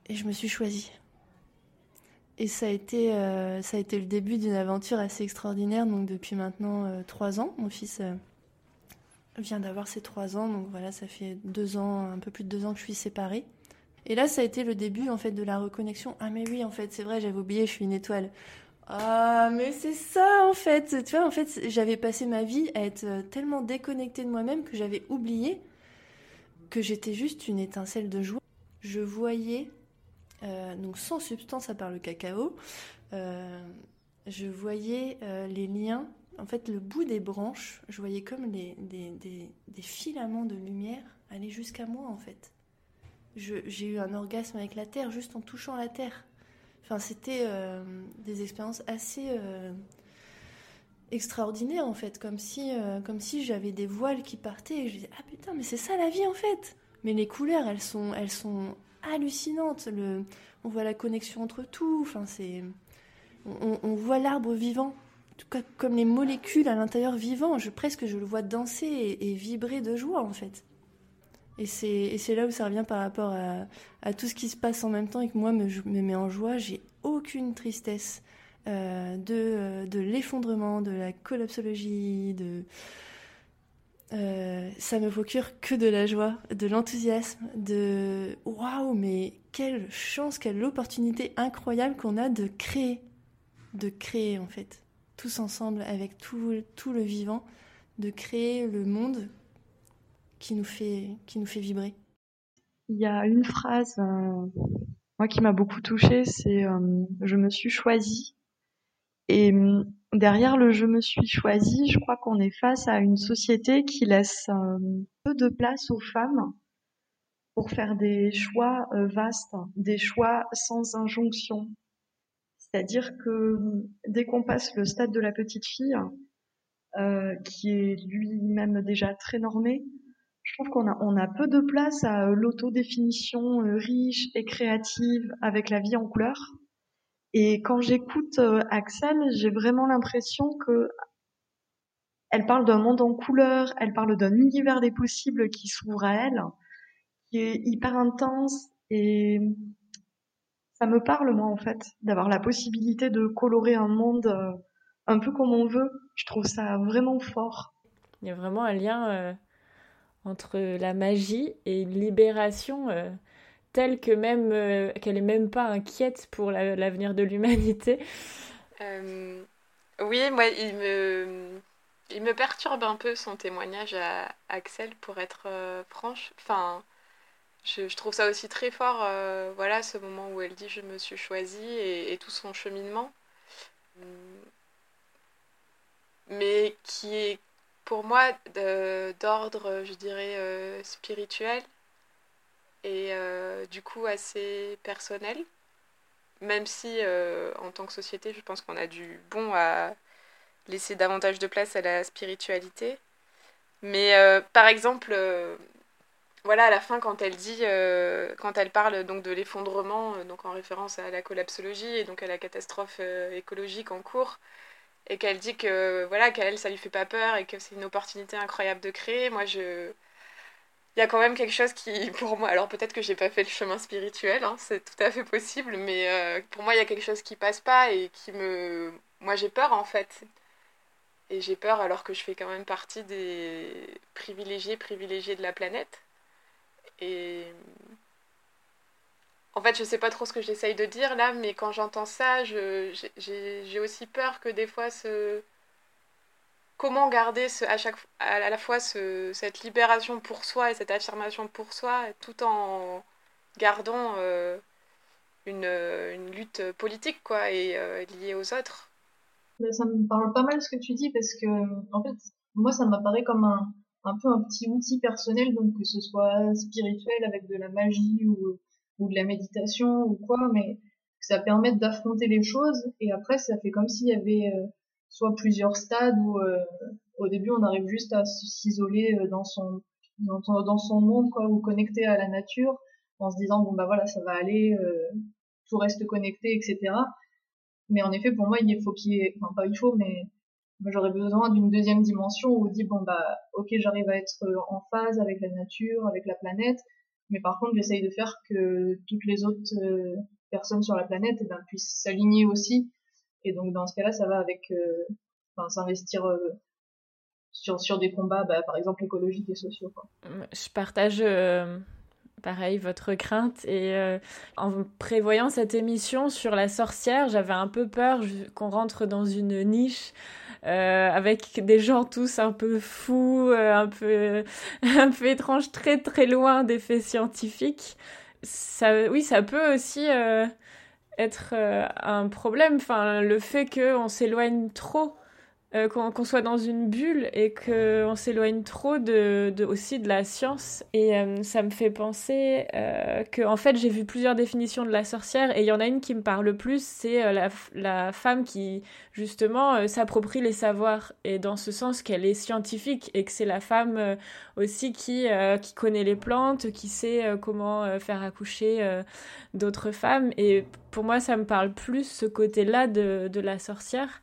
Et je me suis choisie. Et ça a été, euh, ça a été le début d'une aventure assez extraordinaire. Donc depuis maintenant euh, trois ans, mon fils euh, vient d'avoir ses trois ans. Donc voilà, ça fait deux ans, un peu plus de deux ans que je suis séparée. Et là, ça a été le début en fait de la reconnexion. Ah mais oui, en fait, c'est vrai, j'avais oublié, je suis une étoile. Ah mais c'est ça en fait. Tu vois, en fait, j'avais passé ma vie à être tellement déconnectée de moi-même que j'avais oublié que j'étais juste une étincelle de joie. Je voyais euh, donc sans substance à part le cacao, euh, je voyais euh, les liens, en fait le bout des branches, je voyais comme des, filaments de lumière aller jusqu'à moi en fait. J'ai eu un orgasme avec la terre juste en touchant la terre. Enfin, c'était des expériences assez extraordinaires en fait, comme si, comme si j'avais des voiles qui partaient et je disais ah putain mais c'est ça la vie en fait. Mais les couleurs elles sont, elles sont hallucinante. Le, on voit la connexion entre tout. Enfin, c'est, on, voit l'arbre vivant, tout cas comme les molécules à l'intérieur vivant. Presque je le vois danser et, vibrer de joie en fait. Et c'est, là où ça revient par rapport à, tout ce qui se passe en même temps et que moi me, me met en joie. J'ai aucune tristesse euh, de, de l'effondrement, de la collapsologie, de euh, ça me procure que de la joie, de l'enthousiasme, de waouh, mais quelle chance, quelle opportunité incroyable qu'on a de créer, de créer en fait, tous ensemble avec tout, tout le vivant, de créer le monde qui nous fait, qui nous fait vibrer.
Il y a une phrase, euh, moi qui m'a beaucoup touchée, c'est euh, je me suis choisie et hum, derrière le je me suis choisi, je crois qu'on est face à une société qui laisse euh, peu de place aux femmes pour faire des choix euh, vastes, des choix sans injonction. C'est-à-dire que hum, dès qu'on passe le stade de la petite fille, euh, qui est lui-même déjà très normé, je trouve qu'on a, peu de place à l'autodéfinition riche et créative avec la vie en couleur. Et quand j'écoute euh, Axel, j'ai vraiment l'impression que elle parle d'un monde en couleur, elle parle d'un univers des possibles qui s'ouvre à elle, qui est hyper intense et ça me parle moi en fait d'avoir la possibilité de colorer un monde euh, un peu comme on veut. Je trouve ça vraiment fort.
Il y a vraiment un lien euh, entre la magie et une libération telle que même euh, qu'elle est même pas inquiète pour l'avenir de l'humanité.
Euh, oui, moi, il me, il me perturbe un peu son témoignage à Axel, pour être euh, franche. Enfin, je, trouve ça aussi très fort, voilà, ce moment où elle dit je me suis choisie et, tout son cheminement. Mais qui est pour moi d'ordre, je dirais, spirituel et du coup assez personnel. Même si en tant que société, je pense qu'on a du bon à laisser davantage de place à la spiritualité. Mais par exemple, voilà, à la fin, quand elle dit, quand elle parle donc de l'effondrement, donc en référence à la collapsologie et donc à la catastrophe écologique en cours, et qu'elle dit que voilà qu'elle ça lui fait pas peur et que c'est une opportunité incroyable de créer moi je il y a quand même quelque chose qui pour moi alors peut-être que j'ai pas fait le chemin spirituel hein, c'est tout à fait possible mais euh, pour moi il y a quelque chose qui passe pas et qui me moi j'ai peur en fait. Et j'ai peur alors que je fais quand même partie des privilégiés privilégiés de la planète et en fait, je sais pas trop ce que j'essaye de dire là, mais quand j'entends ça, j'ai aussi peur que des fois ce. Comment garder ce, à, chaque, à la fois ce, cette libération pour soi et cette affirmation pour soi, tout en gardant euh, une, une, lutte politique quoi, et euh, liée aux autres.
Ça me parle pas mal ce que tu dis parce que, en fait, moi, ça m'apparaît comme un, un peu un petit outil personnel, donc que ce soit spirituel avec de la magie ou ou de la méditation ou quoi, mais que ça permette d'affronter les choses. Et après, ça fait comme s'il y avait euh, soit plusieurs stades où euh, au début on arrive juste à s'isoler euh, dans son dans, son monde quoi ou connecté à la nature en se disant bon bah voilà ça va aller tout reste connecté etc mais en effet pour moi il faut qu'il y ait enfin pas il faut mais j'aurais besoin d'une deuxième dimension où on dit bon bah ok j'arrive à être en phase avec la nature avec la planète mais par contre, j'essaye de faire que toutes les autres euh, personnes sur la planète eh ben, puissent s'aligner aussi. Et donc, dans ce cas-là, ça va avec euh, s'investir euh, sur, sur des combats, bah, par exemple, écologiques et sociaux.
Je partage pareil votre crainte et en prévoyant cette émission sur la sorcière, j'avais un peu peur qu'on rentre dans une niche euh, avec des gens tous un peu fous, euh, un peu un peu étranges, très très loin des faits scientifiques. Ça, oui, ça peut aussi euh, être un problème. Enfin, le fait qu'on s'éloigne trop euh, qu'on soit dans une bulle et qu'on s'éloigne trop de, aussi de la science. Et euh, ça me fait penser euh, que, en fait, j'ai vu plusieurs définitions de la sorcière et il y en a une qui me parle le plus, c'est la, femme qui, justement, s'approprie les savoirs. Et dans ce sens qu'elle est scientifique et que c'est la femme aussi qui, qui connaît les plantes, qui sait comment faire accoucher d'autres femmes. Et pour moi, ça me parle plus ce côté-là de, de la sorcière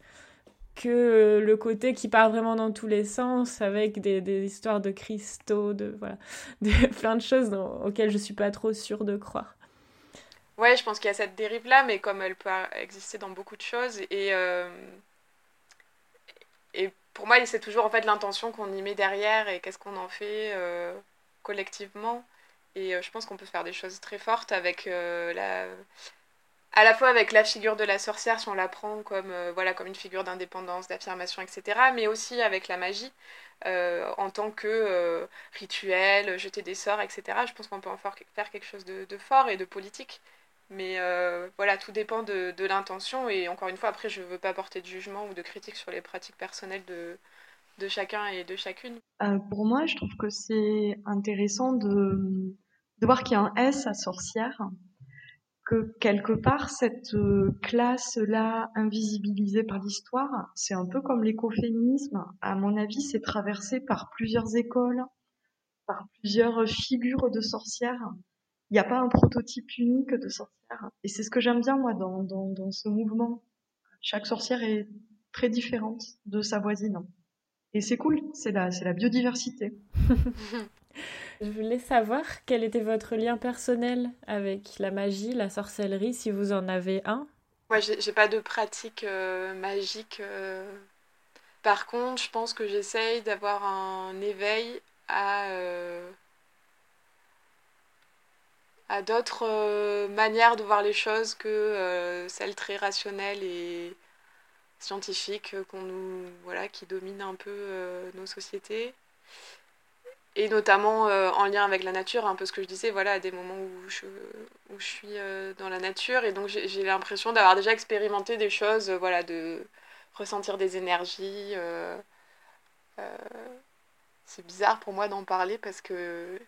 que le côté qui part vraiment dans tous les sens avec des, histoires de cristaux, de voilà, plein de choses auxquelles je suis pas trop sûre de croire.
Ouais, je pense qu'il y a cette dérive là, mais comme elle peut exister dans beaucoup de choses et euh, et pour moi, c'est toujours en fait l'intention qu'on y met derrière et qu'est-ce qu'on en fait euh, collectivement. Et euh, je pense qu'on peut faire des choses très fortes avec la à la fois avec la figure de la sorcière, si on la prend comme, euh, voilà, comme une figure d'indépendance, d'affirmation, etc., mais aussi avec la magie euh, en tant que euh, rituel, jeter des sorts, etc. Je pense qu'on peut en faire quelque chose de, fort et de politique. Mais voilà, tout dépend de, l'intention. Et encore une fois, après, je ne veux pas porter de jugement ou de critique sur les pratiques personnelles de, de chacun et de chacune.
pour moi, je trouve que c'est intéressant de voir qu'il y a un S à sorcière que quelque part cette euh, classe-là invisibilisée par l'histoire, c'est un peu comme l'écoféminisme. À mon avis, c'est traversé par plusieurs écoles, par plusieurs figures de sorcières. Il n'y a pas un prototype unique de sorcière. Et c'est ce que j'aime bien, moi, dans, dans, dans ce mouvement. Chaque sorcière est très différente de sa voisine. Et c'est cool, c'est la, c'est la biodiversité.
Je voulais savoir quel était votre lien personnel avec la magie, la sorcellerie, si vous en avez un.
Moi, j'ai pas de pratique euh, magique. Euh. Par contre, je pense que j'essaye d'avoir un éveil à, euh, à d'autres manières de voir les choses que celles très rationnelles et scientifiques qu'on nous voilà qui dominent un peu nos sociétés et notamment euh, en lien avec la nature, un peu ce que je disais, voilà, à des moments où je, où je suis euh, dans la nature. Et donc j'ai l'impression d'avoir déjà expérimenté des choses, euh, voilà, de ressentir des énergies. c'est bizarre pour moi d'en parler parce que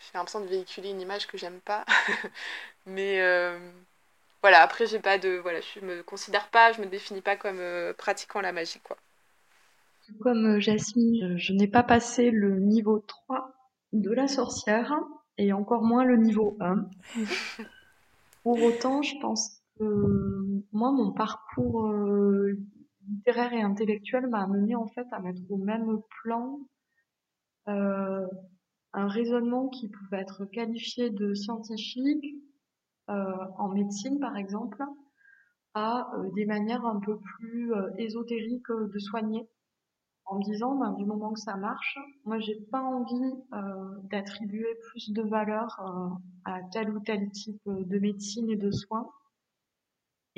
j'ai l'impression de véhiculer une image que j'aime pas. Mais voilà, après, j'ai pas de. Voilà, je me considère pas, je me définis pas comme pratiquant la magie, quoi.
Comme Jasmine, je n'ai pas passé le niveau 3 de la sorcière et encore moins le niveau 1. Pour autant, je pense que moi, mon parcours littéraire et intellectuel m'a amené en fait à mettre au même plan euh, un raisonnement qui pouvait être qualifié de scientifique euh, en médecine par exemple à euh, des manières un peu plus ésotériques de soigner en me disant ben, du moment que ça marche, moi j'ai pas envie d'attribuer plus de valeur à tel ou tel type de médecine et de soins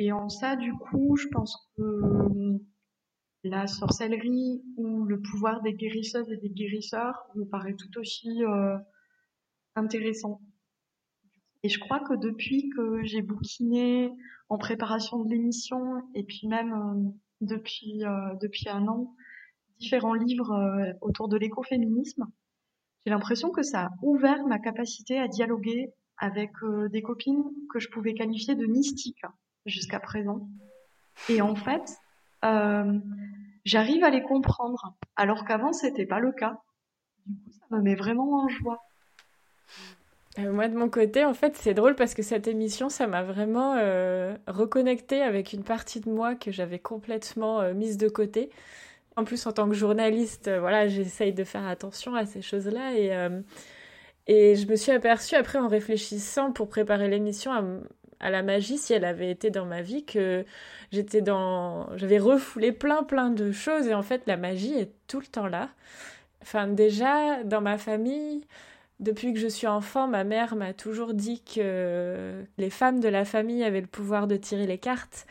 et en ça, du coup, je pense que euh, la sorcellerie ou le pouvoir des guérisseuses et des guérisseurs me paraît tout aussi euh, intéressant. Et je crois que depuis que j'ai bouquiné en préparation de l'émission et puis même euh, depuis depuis un an différents livres autour de l'écoféminisme, j'ai l'impression que ça a ouvert ma capacité à dialoguer avec des copines que je pouvais qualifier de mystiques jusqu'à présent. Et en fait, euh, j'arrive à les comprendre, alors qu'avant c'était pas le cas. Du coup, ça me met vraiment en joie.
Euh, moi, de mon côté, en fait, c'est drôle parce que cette émission, ça m'a vraiment euh, avec une partie de moi que j'avais complètement euh, mise de côté. En plus, en tant que journaliste, voilà, j'essaye de faire attention à ces choses-là et et je me suis aperçue après en réfléchissant pour préparer l'émission à, à la magie si elle avait été dans ma vie que j'étais dans j'avais refoulé plein plein de choses et en fait la magie est tout le temps là. Enfin déjà dans ma famille depuis que je suis enfant, ma mère m'a toujours dit que les femmes de la famille avaient le pouvoir de tirer les cartes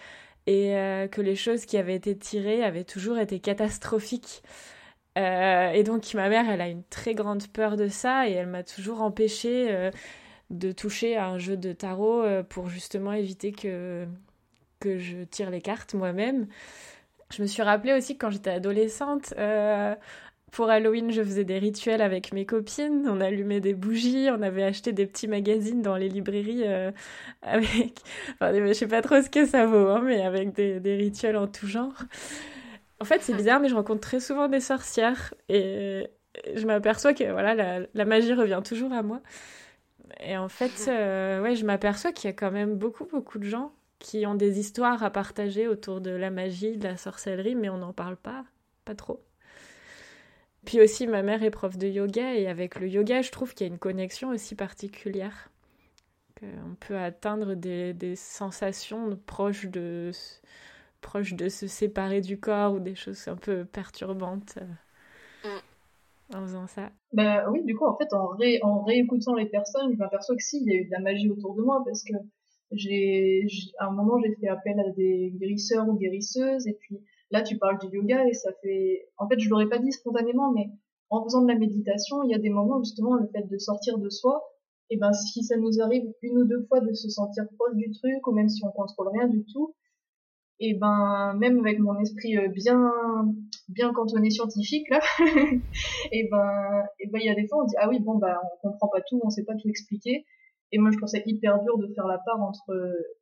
et euh, que les choses qui avaient été tirées avaient toujours été catastrophiques. Euh, et donc ma mère, elle a une très grande peur de ça et elle m'a toujours empêchée euh, de toucher à un jeu de tarot pour justement éviter que, que je tire les cartes moi-même. Je me suis rappelé aussi quand j'étais adolescente, pour Halloween, je faisais des rituels avec mes copines. On allumait des bougies, on avait acheté des petits magazines dans les librairies euh, avec. Enfin, je sais pas trop ce que ça vaut, hein, mais avec des, rituels en tout genre. En fait, c'est bizarre, mais je rencontre très souvent des sorcières et je m'aperçois que voilà, la, la, magie revient toujours à moi. Et en fait, euh, ouais, je m'aperçois qu'il y a quand même beaucoup, beaucoup de gens qui ont des histoires à partager autour de la magie, de la sorcellerie, mais on n'en parle pas, pas trop. Puis aussi, ma mère est prof de yoga, et avec le yoga, je trouve qu'il y a une connexion aussi particulière. On peut atteindre des, des sensations proches de, proches de se séparer du corps ou des choses un peu perturbantes en faisant ça
Ben oui, du coup, en fait, en, ré, en réécoutant les personnes, je m'aperçois que si, il y a eu de la magie autour de moi parce que j'ai, à un moment, j'ai fait appel à des guérisseurs ou guérisseuses et puis là, tu parles du yoga et ça fait, en fait, je l'aurais pas dit spontanément, mais en faisant de la méditation, il y a des moments, justement, le fait de sortir de soi, et ben, si ça nous arrive une ou deux fois de se sentir proche du truc, ou même si on contrôle rien du tout, et ben même avec mon esprit euh, bien bien cantonné scientifique là et ben et ben il y a des fois on dit ah oui bon bah on comprend pas tout on sait pas tout expliquer. Et moi je trouve ça hyper dur de faire la part entre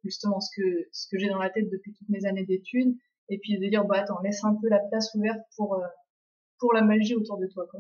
justement ce que ce que j'ai dans la tête depuis toutes mes années d'études et puis de dire bah attends laisse un peu la place ouverte pour euh, pour la magie autour de toi quoi.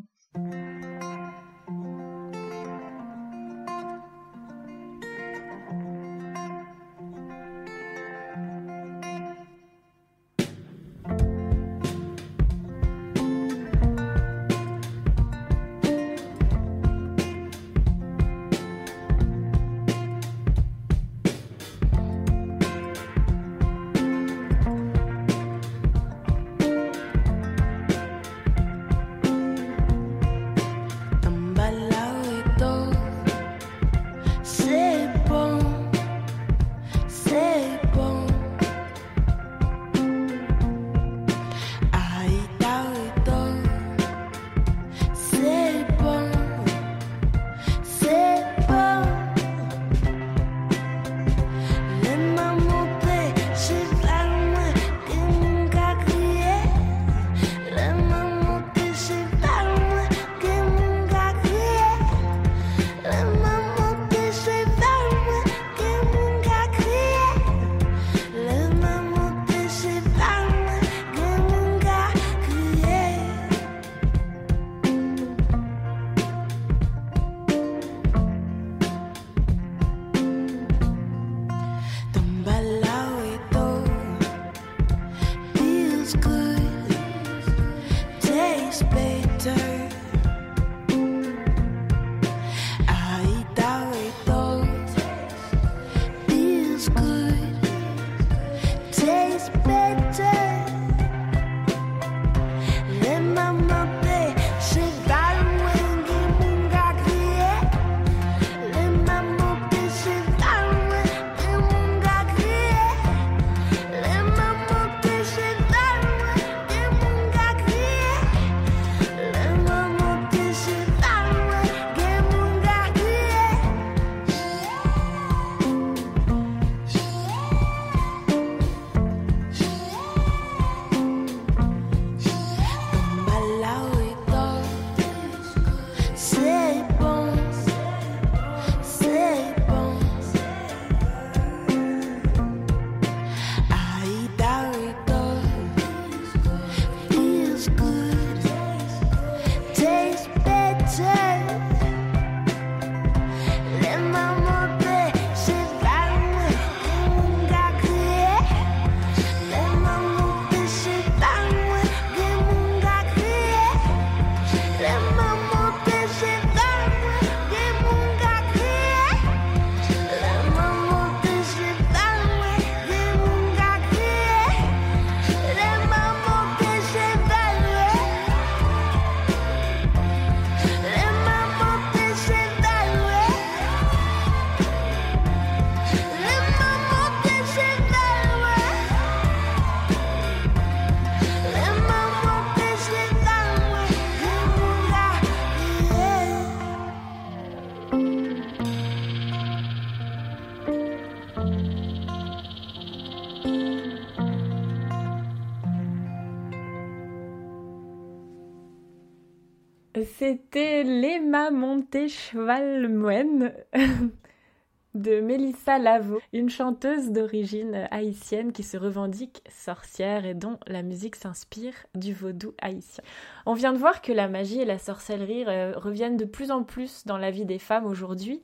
De Mélissa Lavo, une chanteuse d'origine haïtienne qui se revendique sorcière et dont la musique s'inspire du vaudou haïtien. On vient de voir que la magie et la sorcellerie euh, reviennent de plus en plus dans la vie des femmes aujourd'hui.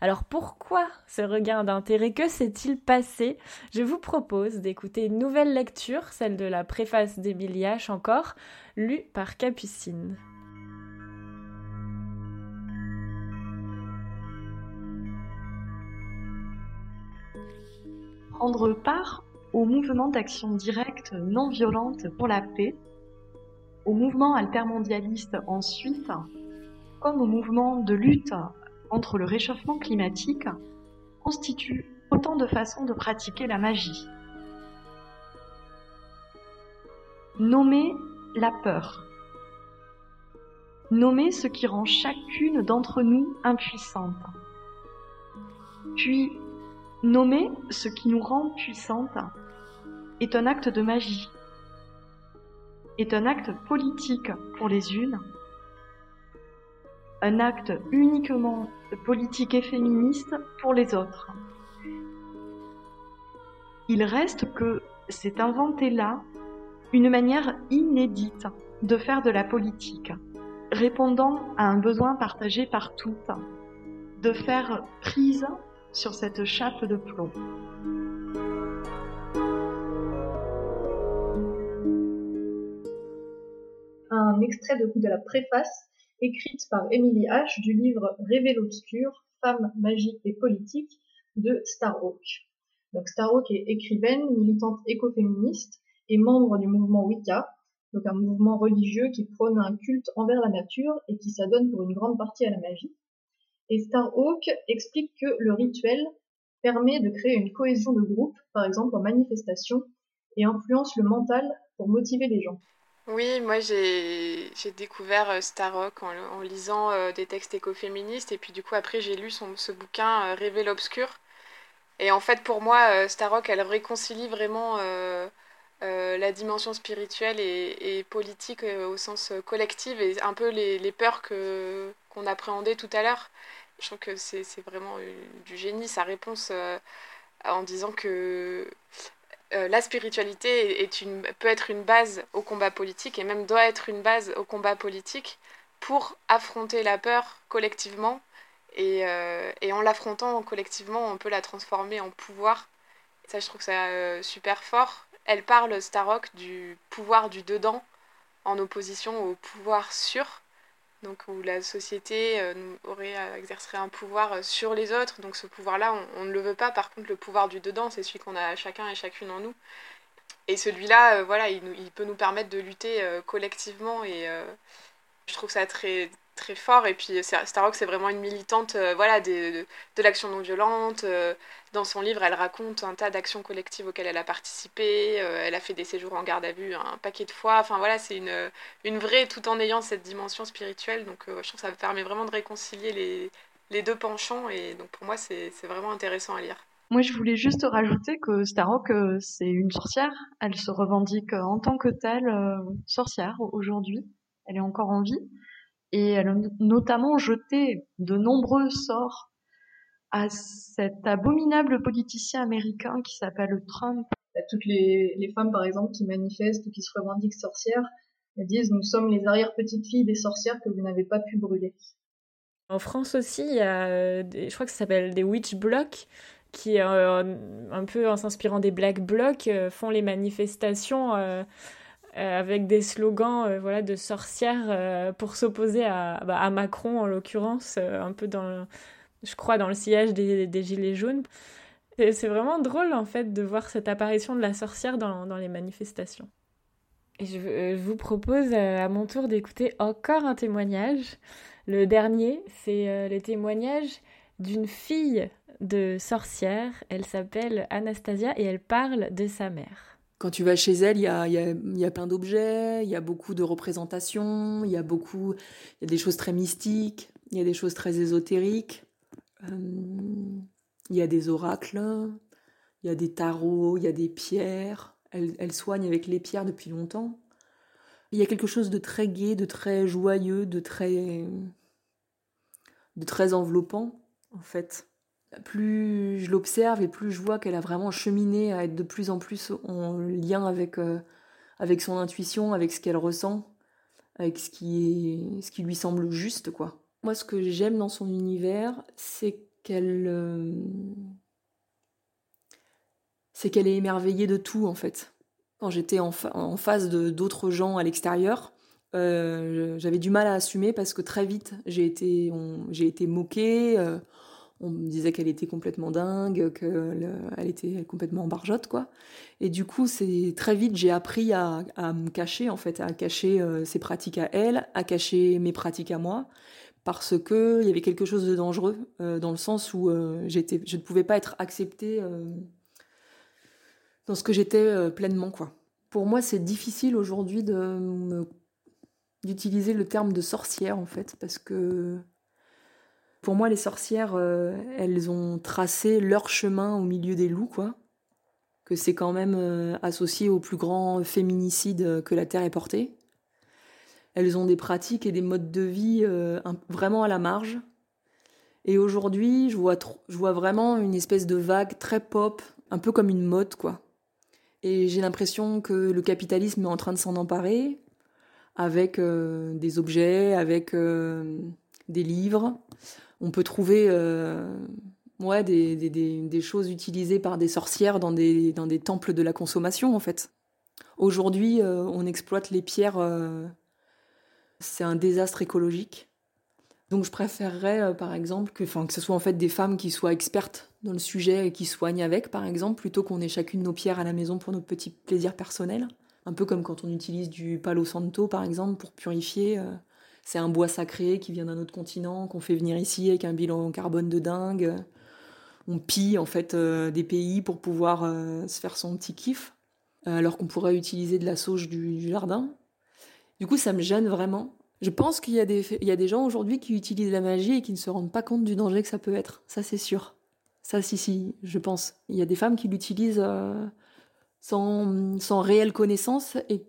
Alors pourquoi ce regain d'intérêt? Que s'est-il passé? Je vous propose d'écouter une nouvelle lecture, celle de la préface d'Émilie H encore, lue par Capucine.
Prendre part au mouvement d'action directe non violente pour la paix, au mouvement altermondialiste ensuite, comme au mouvement de lutte contre le réchauffement climatique, constitue autant de façons de pratiquer la magie. Nommer la peur. Nommer ce qui rend chacune d'entre nous impuissante. Puis Nommer ce qui nous rend puissantes est un acte de magie, est un acte politique pour les unes, un acte uniquement politique et féministe pour les autres. Il reste que c'est inventé là une manière inédite de faire de la politique, répondant à un besoin partagé par toutes, de faire prise sur cette chape de plomb.
Un extrait de, la préface écrite par Emily H. du livre Révél obscur, Femmes, magie et politique de Starhawk. Donc Starhawk est écrivaine, militante écoféministe et membre du mouvement Wicca, donc un mouvement religieux qui prône un culte envers la nature et qui s'adonne pour une grande partie à la magie. Et Starhawk explique que le rituel permet de créer une cohésion de groupe, par exemple en manifestation, et influence le mental pour motiver les gens.
Oui, moi j'ai découvert euh, Starhawk en, lisant euh, des textes écoféministes et puis du coup après j'ai lu son, ce bouquin euh, Révèle obscur. Et en fait pour moi Starhawk elle réconcilie vraiment la dimension spirituelle et, politique au sens collectif et un peu les, les peurs qu'on appréhendait tout à l'heure. Je trouve que c'est vraiment du génie, sa réponse euh, en disant que euh, la spiritualité est une, peut être une base au combat politique et même doit être une base au combat politique pour affronter la peur collectivement. Et, euh, et en l'affrontant collectivement, on peut la transformer en pouvoir. ça, je trouve ça super fort. Elle parle, Starrock, du pouvoir du dedans en opposition au pouvoir sur, donc où la société aurait exercerait un pouvoir sur les autres. Donc ce pouvoir-là, on, ne le veut pas. Par contre, le pouvoir du dedans, c'est celui qu'on a chacun et chacune en nous. Et celui-là, voilà, il, il, peut nous permettre de lutter collectivement je trouve ça très très fort. Et puis Starrock, c'est vraiment une militante euh, voilà, de, de, l'action non violente. Euh, dans son livre, elle raconte un tas d'actions collectives auxquelles elle a participé. Euh, elle a fait des séjours en garde à vue un paquet de fois. Enfin voilà, c'est une, une vraie, tout en ayant cette dimension spirituelle. Donc je trouve que ça permet vraiment de réconcilier les, les deux penchants. Et donc pour moi, c'est vraiment intéressant à lire.
Moi, je voulais juste rajouter que Starrock, c'est une sorcière. Elle se revendique en tant que telle sorcière aujourd'hui. Elle est encore en vie et elle a notamment jeté de nombreux sorts à cet abominable politicien américain qui s'appelle Trump.
Toutes les, les, femmes, par exemple, qui manifestent ou qui se revendiquent sorcières, elles disent Nous sommes les arrière-petites-filles des sorcières que vous n'avez pas pu brûler.
En France aussi, il y a, je crois que ça s'appelle des witch blocks, qui, euh, un peu en s'inspirant des black blocs, euh, font les manifestations. Euh, avec des slogans euh, voilà, de sorcières euh, pour s'opposer à, bah, à, Macron, en l'occurrence, un peu dans, je crois, dans le sillage des, Gilets jaunes. C'est vraiment drôle, en fait, de voir cette apparition de la sorcière dans, dans les manifestations. Et je, vous propose à mon tour d'écouter encore un témoignage. Le dernier, c'est le témoignage d'une fille de sorcière. Elle s'appelle Anastasia et elle parle de sa mère.
Quand tu vas chez elle, il y a, y, a, y a, plein d'objets, il y a beaucoup de représentations, il y a beaucoup, il y a des choses très mystiques, il y a des choses très ésotériques, euh, il y a des oracles, il y a des tarots, il y a des pierres. Elle, elle, soigne avec les pierres depuis longtemps. Il y a quelque chose de très gai, de très joyeux, de très, de très enveloppant, en fait plus je l'observe et plus je vois qu'elle a vraiment cheminé à être de plus en plus en lien avec, euh, avec son intuition, avec ce qu'elle ressent, avec ce qui, est, ce qui lui semble juste. quoi. Moi, ce que j'aime dans son univers, c'est qu'elle... Euh, c'est qu'elle est émerveillée de tout, en fait. Quand j'étais en, face de d'autres gens à l'extérieur, euh, j'avais du mal à assumer parce que très vite, j'ai été, été moquée on me disait qu'elle était complètement dingue, qu'elle était complètement barjotte, quoi. Et du coup, c'est très vite, j'ai appris à, me cacher, en fait, à cacher euh, ses pratiques à elle, à cacher mes pratiques à moi, parce que il y avait quelque chose de dangereux, euh, dans le sens où euh, j'étais, je ne pouvais pas être acceptée dans ce que j'étais pleinement, quoi. Pour moi, c'est difficile aujourd'hui de d'utiliser le terme de sorcière, en fait, parce que pour moi, les sorcières, euh, elles ont tracé leur chemin au milieu des loups, quoi. Que c'est quand même euh, associé au plus grand féminicide que la Terre ait porté. Elles ont des pratiques et des modes de vie euh, vraiment à la marge. Et aujourd'hui, je vois, je vois vraiment une espèce de vague très pop, un peu comme une mode, quoi. Et j'ai l'impression que le capitalisme est en train de s'en emparer avec des objets, avec des livres, on peut trouver euh, ouais, des, choses utilisées par des sorcières dans des, temples de la consommation, en fait. Aujourd'hui, euh, on exploite les pierres. Euh, c'est un désastre écologique. Donc je préférerais, par exemple, que, que ce soit en fait des femmes qui soient expertes dans le sujet et qui soignent avec, par exemple, plutôt qu'on ait chacune nos pierres à la maison pour notre petit plaisir personnel. Un peu comme quand on utilise du palo santo, par exemple, pour purifier c'est un bois sacré qui vient d'un autre continent, qu'on fait venir ici avec un bilan carbone de dingue. On pille en fait euh, des pays pour pouvoir euh, se faire son petit kiff, euh, alors qu'on pourrait utiliser de la sauge du, jardin. Du coup, ça me gêne vraiment. Je pense qu'il y, a des, il y a des gens aujourd'hui qui utilisent la magie et qui ne se rendent pas compte du danger que ça peut être. Ça, c'est sûr. Ça, si, si, je pense. Il y a des femmes qui l'utilisent sans, sans réelle connaissance et,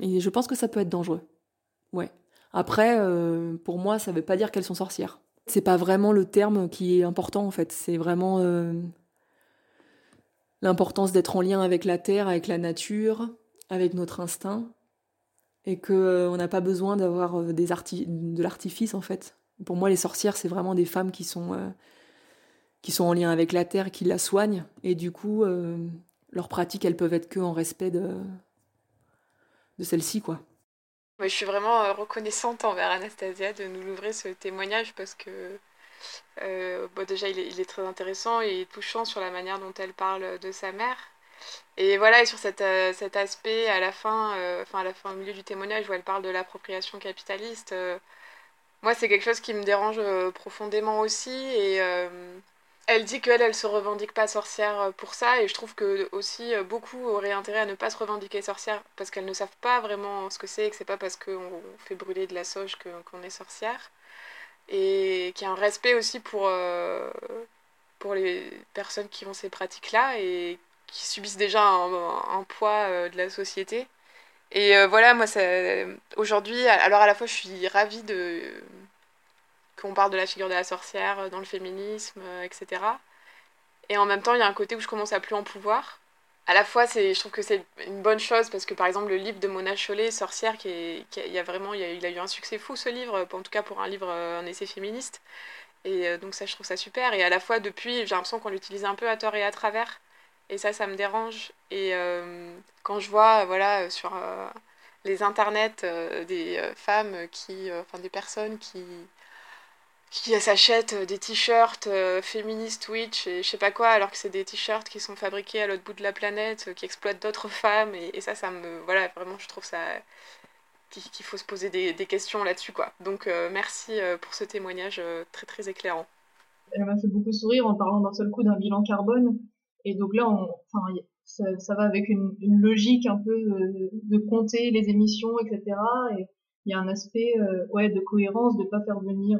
et je pense que ça peut être dangereux. Ouais. Après, euh, pour moi, ça ne veut pas dire qu'elles sont sorcières. C'est pas vraiment le terme qui est important en fait. C'est vraiment euh, l'importance d'être en lien avec la terre, avec la nature, avec notre instinct, et que euh, on n'a pas besoin d'avoir des de l'artifice en fait. Pour moi, les sorcières, c'est vraiment des femmes qui sont qui sont en lien avec la terre, qui la soignent, et du coup, leurs pratiques, elles peuvent être que en respect de de celle-ci quoi.
Je suis vraiment reconnaissante envers Anastasia de nous ouvrir ce témoignage parce que bon, déjà il est, très intéressant et touchant sur la manière dont elle parle de sa mère. Et voilà, et sur cet, cet aspect à la fin, enfin à la fin au milieu du témoignage où elle parle de l'appropriation capitaliste, moi c'est quelque chose qui me dérange profondément aussi et elle dit qu'elle, elle se revendique pas sorcière euh, pour ça, et je trouve que aussi euh, beaucoup auraient intérêt à ne pas se revendiquer sorcière parce qu'elles ne savent pas vraiment ce que c'est, et que c'est pas parce qu'on fait brûler de la sauge qu'on est sorcière. Et qu'il y a un respect aussi pour, euh, pour les personnes qui ont ces pratiques-là et qui subissent déjà un, poids de la société. Et voilà, moi, aujourd'hui, alors à la fois, je suis ravie de qu'on parle de la figure de la sorcière euh, dans le féminisme, euh, etc. Et en même temps, il y a un côté où je commence à plus en pouvoir. À la fois, c'est, je trouve que c'est une bonne chose parce que par exemple le livre de Mona Chollet, Sorcière, qui, est, qui il y a vraiment, il, a, a, eu un succès fou ce livre, en tout cas pour un livre, euh, un essai féministe. Et donc ça, je trouve ça super. Et à la fois, depuis, j'ai l'impression qu'on l'utilise un peu à tort et à travers. Et ça, ça me dérange. Et quand je vois, voilà, sur les internets, des femmes qui, enfin des personnes qui qui s'achètent euh, des t-shirts euh, féministes Twitch et je sais pas quoi, alors que c'est des t-shirts qui sont fabriqués à l'autre bout de la planète, euh, qui exploitent d'autres femmes, et, ça, ça me. Voilà, vraiment, je trouve ça. qu'il faut se poser des, questions là-dessus, quoi. Donc, merci pour ce témoignage très, très éclairant.
Elle m'a fait beaucoup sourire en parlant d'un seul coup d'un bilan carbone. Et donc là, ça, va avec une, logique un peu de, de, compter les émissions, etc. Et il y a un aspect ouais, de cohérence, de pas faire venir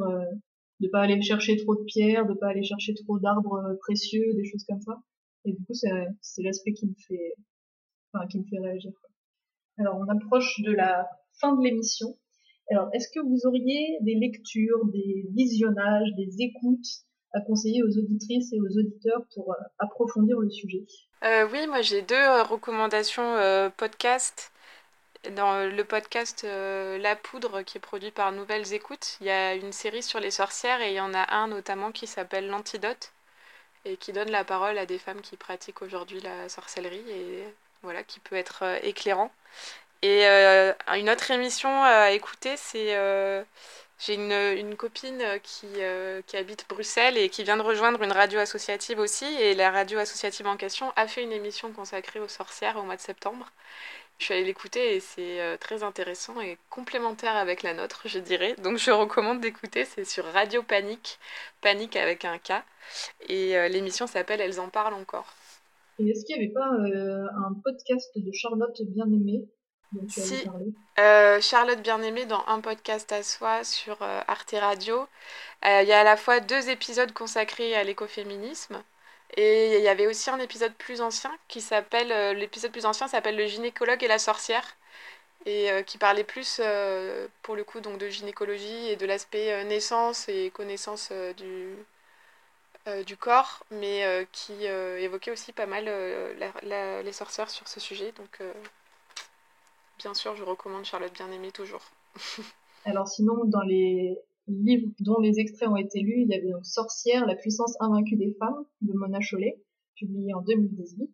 de pas aller chercher trop de pierres, de pas aller chercher trop d'arbres euh, précieux, des choses comme ça. Et du coup, c'est l'aspect qui me fait, enfin, qui me fait réagir. Alors, on approche de la fin de l'émission. Alors, est-ce que vous auriez des lectures, des visionnages, des écoutes à conseiller aux auditrices et aux auditeurs pour euh, approfondir le sujet?
Euh, Oui, moi j'ai deux recommandations euh, podcast dans le podcast euh, La Poudre qui est produit par Nouvelles Écoutes, il y a une série sur les sorcières et il y en a un notamment qui s'appelle L'Antidote et qui donne la parole à des femmes qui pratiquent aujourd'hui la sorcellerie et voilà, qui peut être euh, éclairant. Et euh, une autre émission à écouter, c'est j'ai une, une, copine qui, qui habite Bruxelles et qui vient de rejoindre une radio associative aussi. Et la radio associative en question a fait une émission consacrée aux sorcières au mois de septembre. Je suis allée l'écouter et c'est euh, très intéressant et complémentaire avec la nôtre, je dirais. Donc je recommande d'écouter, c'est sur Radio Panique, Panique avec un K. Et euh, l'émission s'appelle Elles en parlent encore.
Et est-ce qu'il n'y avait pas euh, un podcast de Charlotte Bien-Aimée
si, euh, Charlotte Bien-Aimée dans un podcast à soi sur Arte Radio. Il y a à la fois deux épisodes consacrés à l'écoféminisme et il y avait aussi un épisode plus ancien qui s'appelle, euh, l'épisode plus ancien s'appelle Le gynécologue et la sorcière, et euh, qui parlait plus, euh, pour le coup, donc de gynécologie et de l'aspect naissance et connaissance du, du corps, mais qui évoquait aussi pas mal les sorcières sur ce sujet. Donc, bien sûr, je recommande Charlotte Bien-Aimée toujours.
Alors sinon, dans les livres dont les extraits ont été lus, il y avait donc Sorcière, la puissance invaincue des femmes de Mona Chollet, publié en 2018,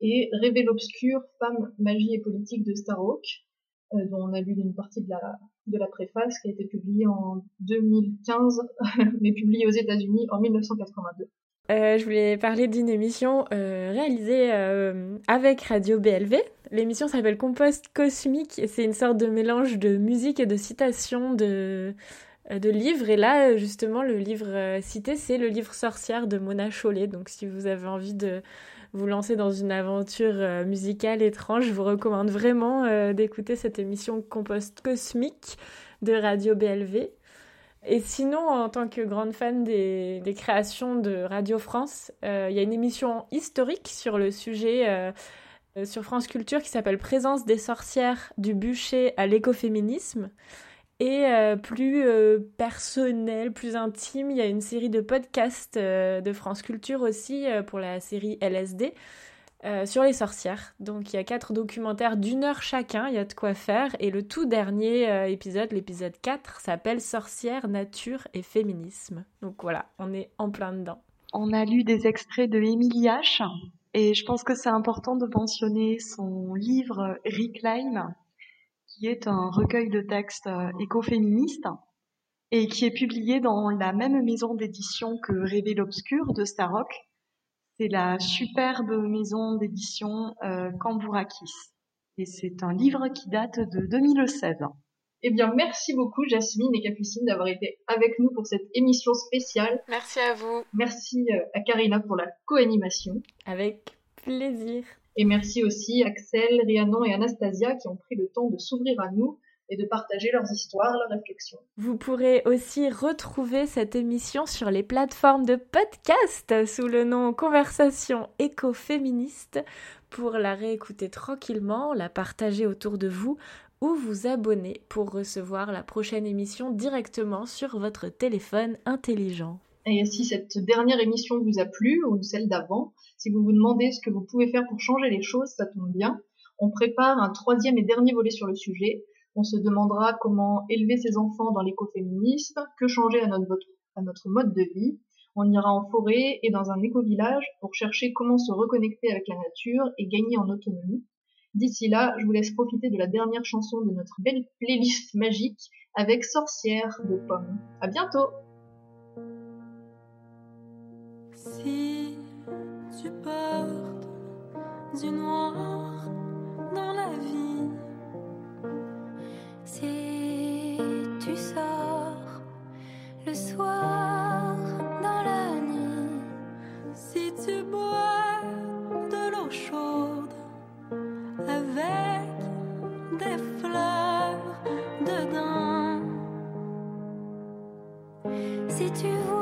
et Rêver l'obscur, Femmes, magie et politique de Starhawk, euh, dont on a lu une partie de la, de la préface, qui a été publiée en 2015, mais publiée aux États-Unis en 1982.
Euh, je voulais parler d'une émission euh, réalisée euh, avec Radio BLV. L'émission s'appelle Compost Cosmique c'est une sorte de mélange de musique et de citations de, de livres. Et là, justement, le livre euh, cité, c'est le livre Sorcière de Mona Chollet. Donc, si vous avez envie de vous lancer dans une aventure euh, musicale étrange, je vous recommande vraiment d'écouter cette émission Compost Cosmique de Radio BLV. Et sinon, en tant que grande fan des créations de Radio France, il y a une émission historique sur le sujet sur France Culture qui s'appelle Présence des sorcières du bûcher à l'écoféminisme. Et euh, plus euh, personnel, plus intime, il y a une série de podcasts euh, de France Culture aussi pour la série LSD sur les sorcières. Donc il y a quatre documentaires d'une heure chacun, il y a de quoi faire. Et le tout dernier épisode, l'épisode 4, s'appelle Sorcières, Nature et Féminisme. Donc voilà, on est en plein dedans.
On a lu des extraits de Émilie H. Et je pense que c'est important de mentionner son livre Recline, qui est un recueil de textes euh, écoféministes et qui est publié dans la même maison d'édition que Rêver l'Obscur de Starrock. C'est la superbe maison d'édition euh, Cambourakis. Et c'est un livre qui date de 2016.
Eh bien, merci beaucoup Jasmine et Capucine d'avoir été avec nous pour cette émission spéciale.
Merci à vous.
Merci euh, à Karina pour la co-animation.
Avec plaisir.
Et merci aussi Axel, Rhiannon et Anastasia qui ont pris le temps de s'ouvrir à nous et de partager leurs histoires, leurs réflexions.
Vous pourrez aussi retrouver cette émission sur les plateformes de podcast sous le nom Conversation écoféministe pour la réécouter tranquillement, la partager autour de vous ou vous abonner pour recevoir la prochaine émission directement sur votre téléphone intelligent.
Et si cette dernière émission vous a plu, ou celle d'avant, si vous vous demandez ce que vous pouvez faire pour changer les choses, ça tombe bien. On prépare un troisième et dernier volet sur le sujet. On se demandera comment élever ses enfants dans l'écoféminisme, que changer à notre, mode de vie. On ira en forêt et dans un éco-village pour chercher comment se reconnecter avec la nature et gagner en autonomie. D'ici là, je vous laisse profiter de la dernière chanson de notre belle playlist magique avec Sorcière de Pomme. À bientôt!
Tu portes du noir dans la vie, si tu sors le soir dans la nuit, si tu bois de l'eau chaude avec des fleurs dedans, si tu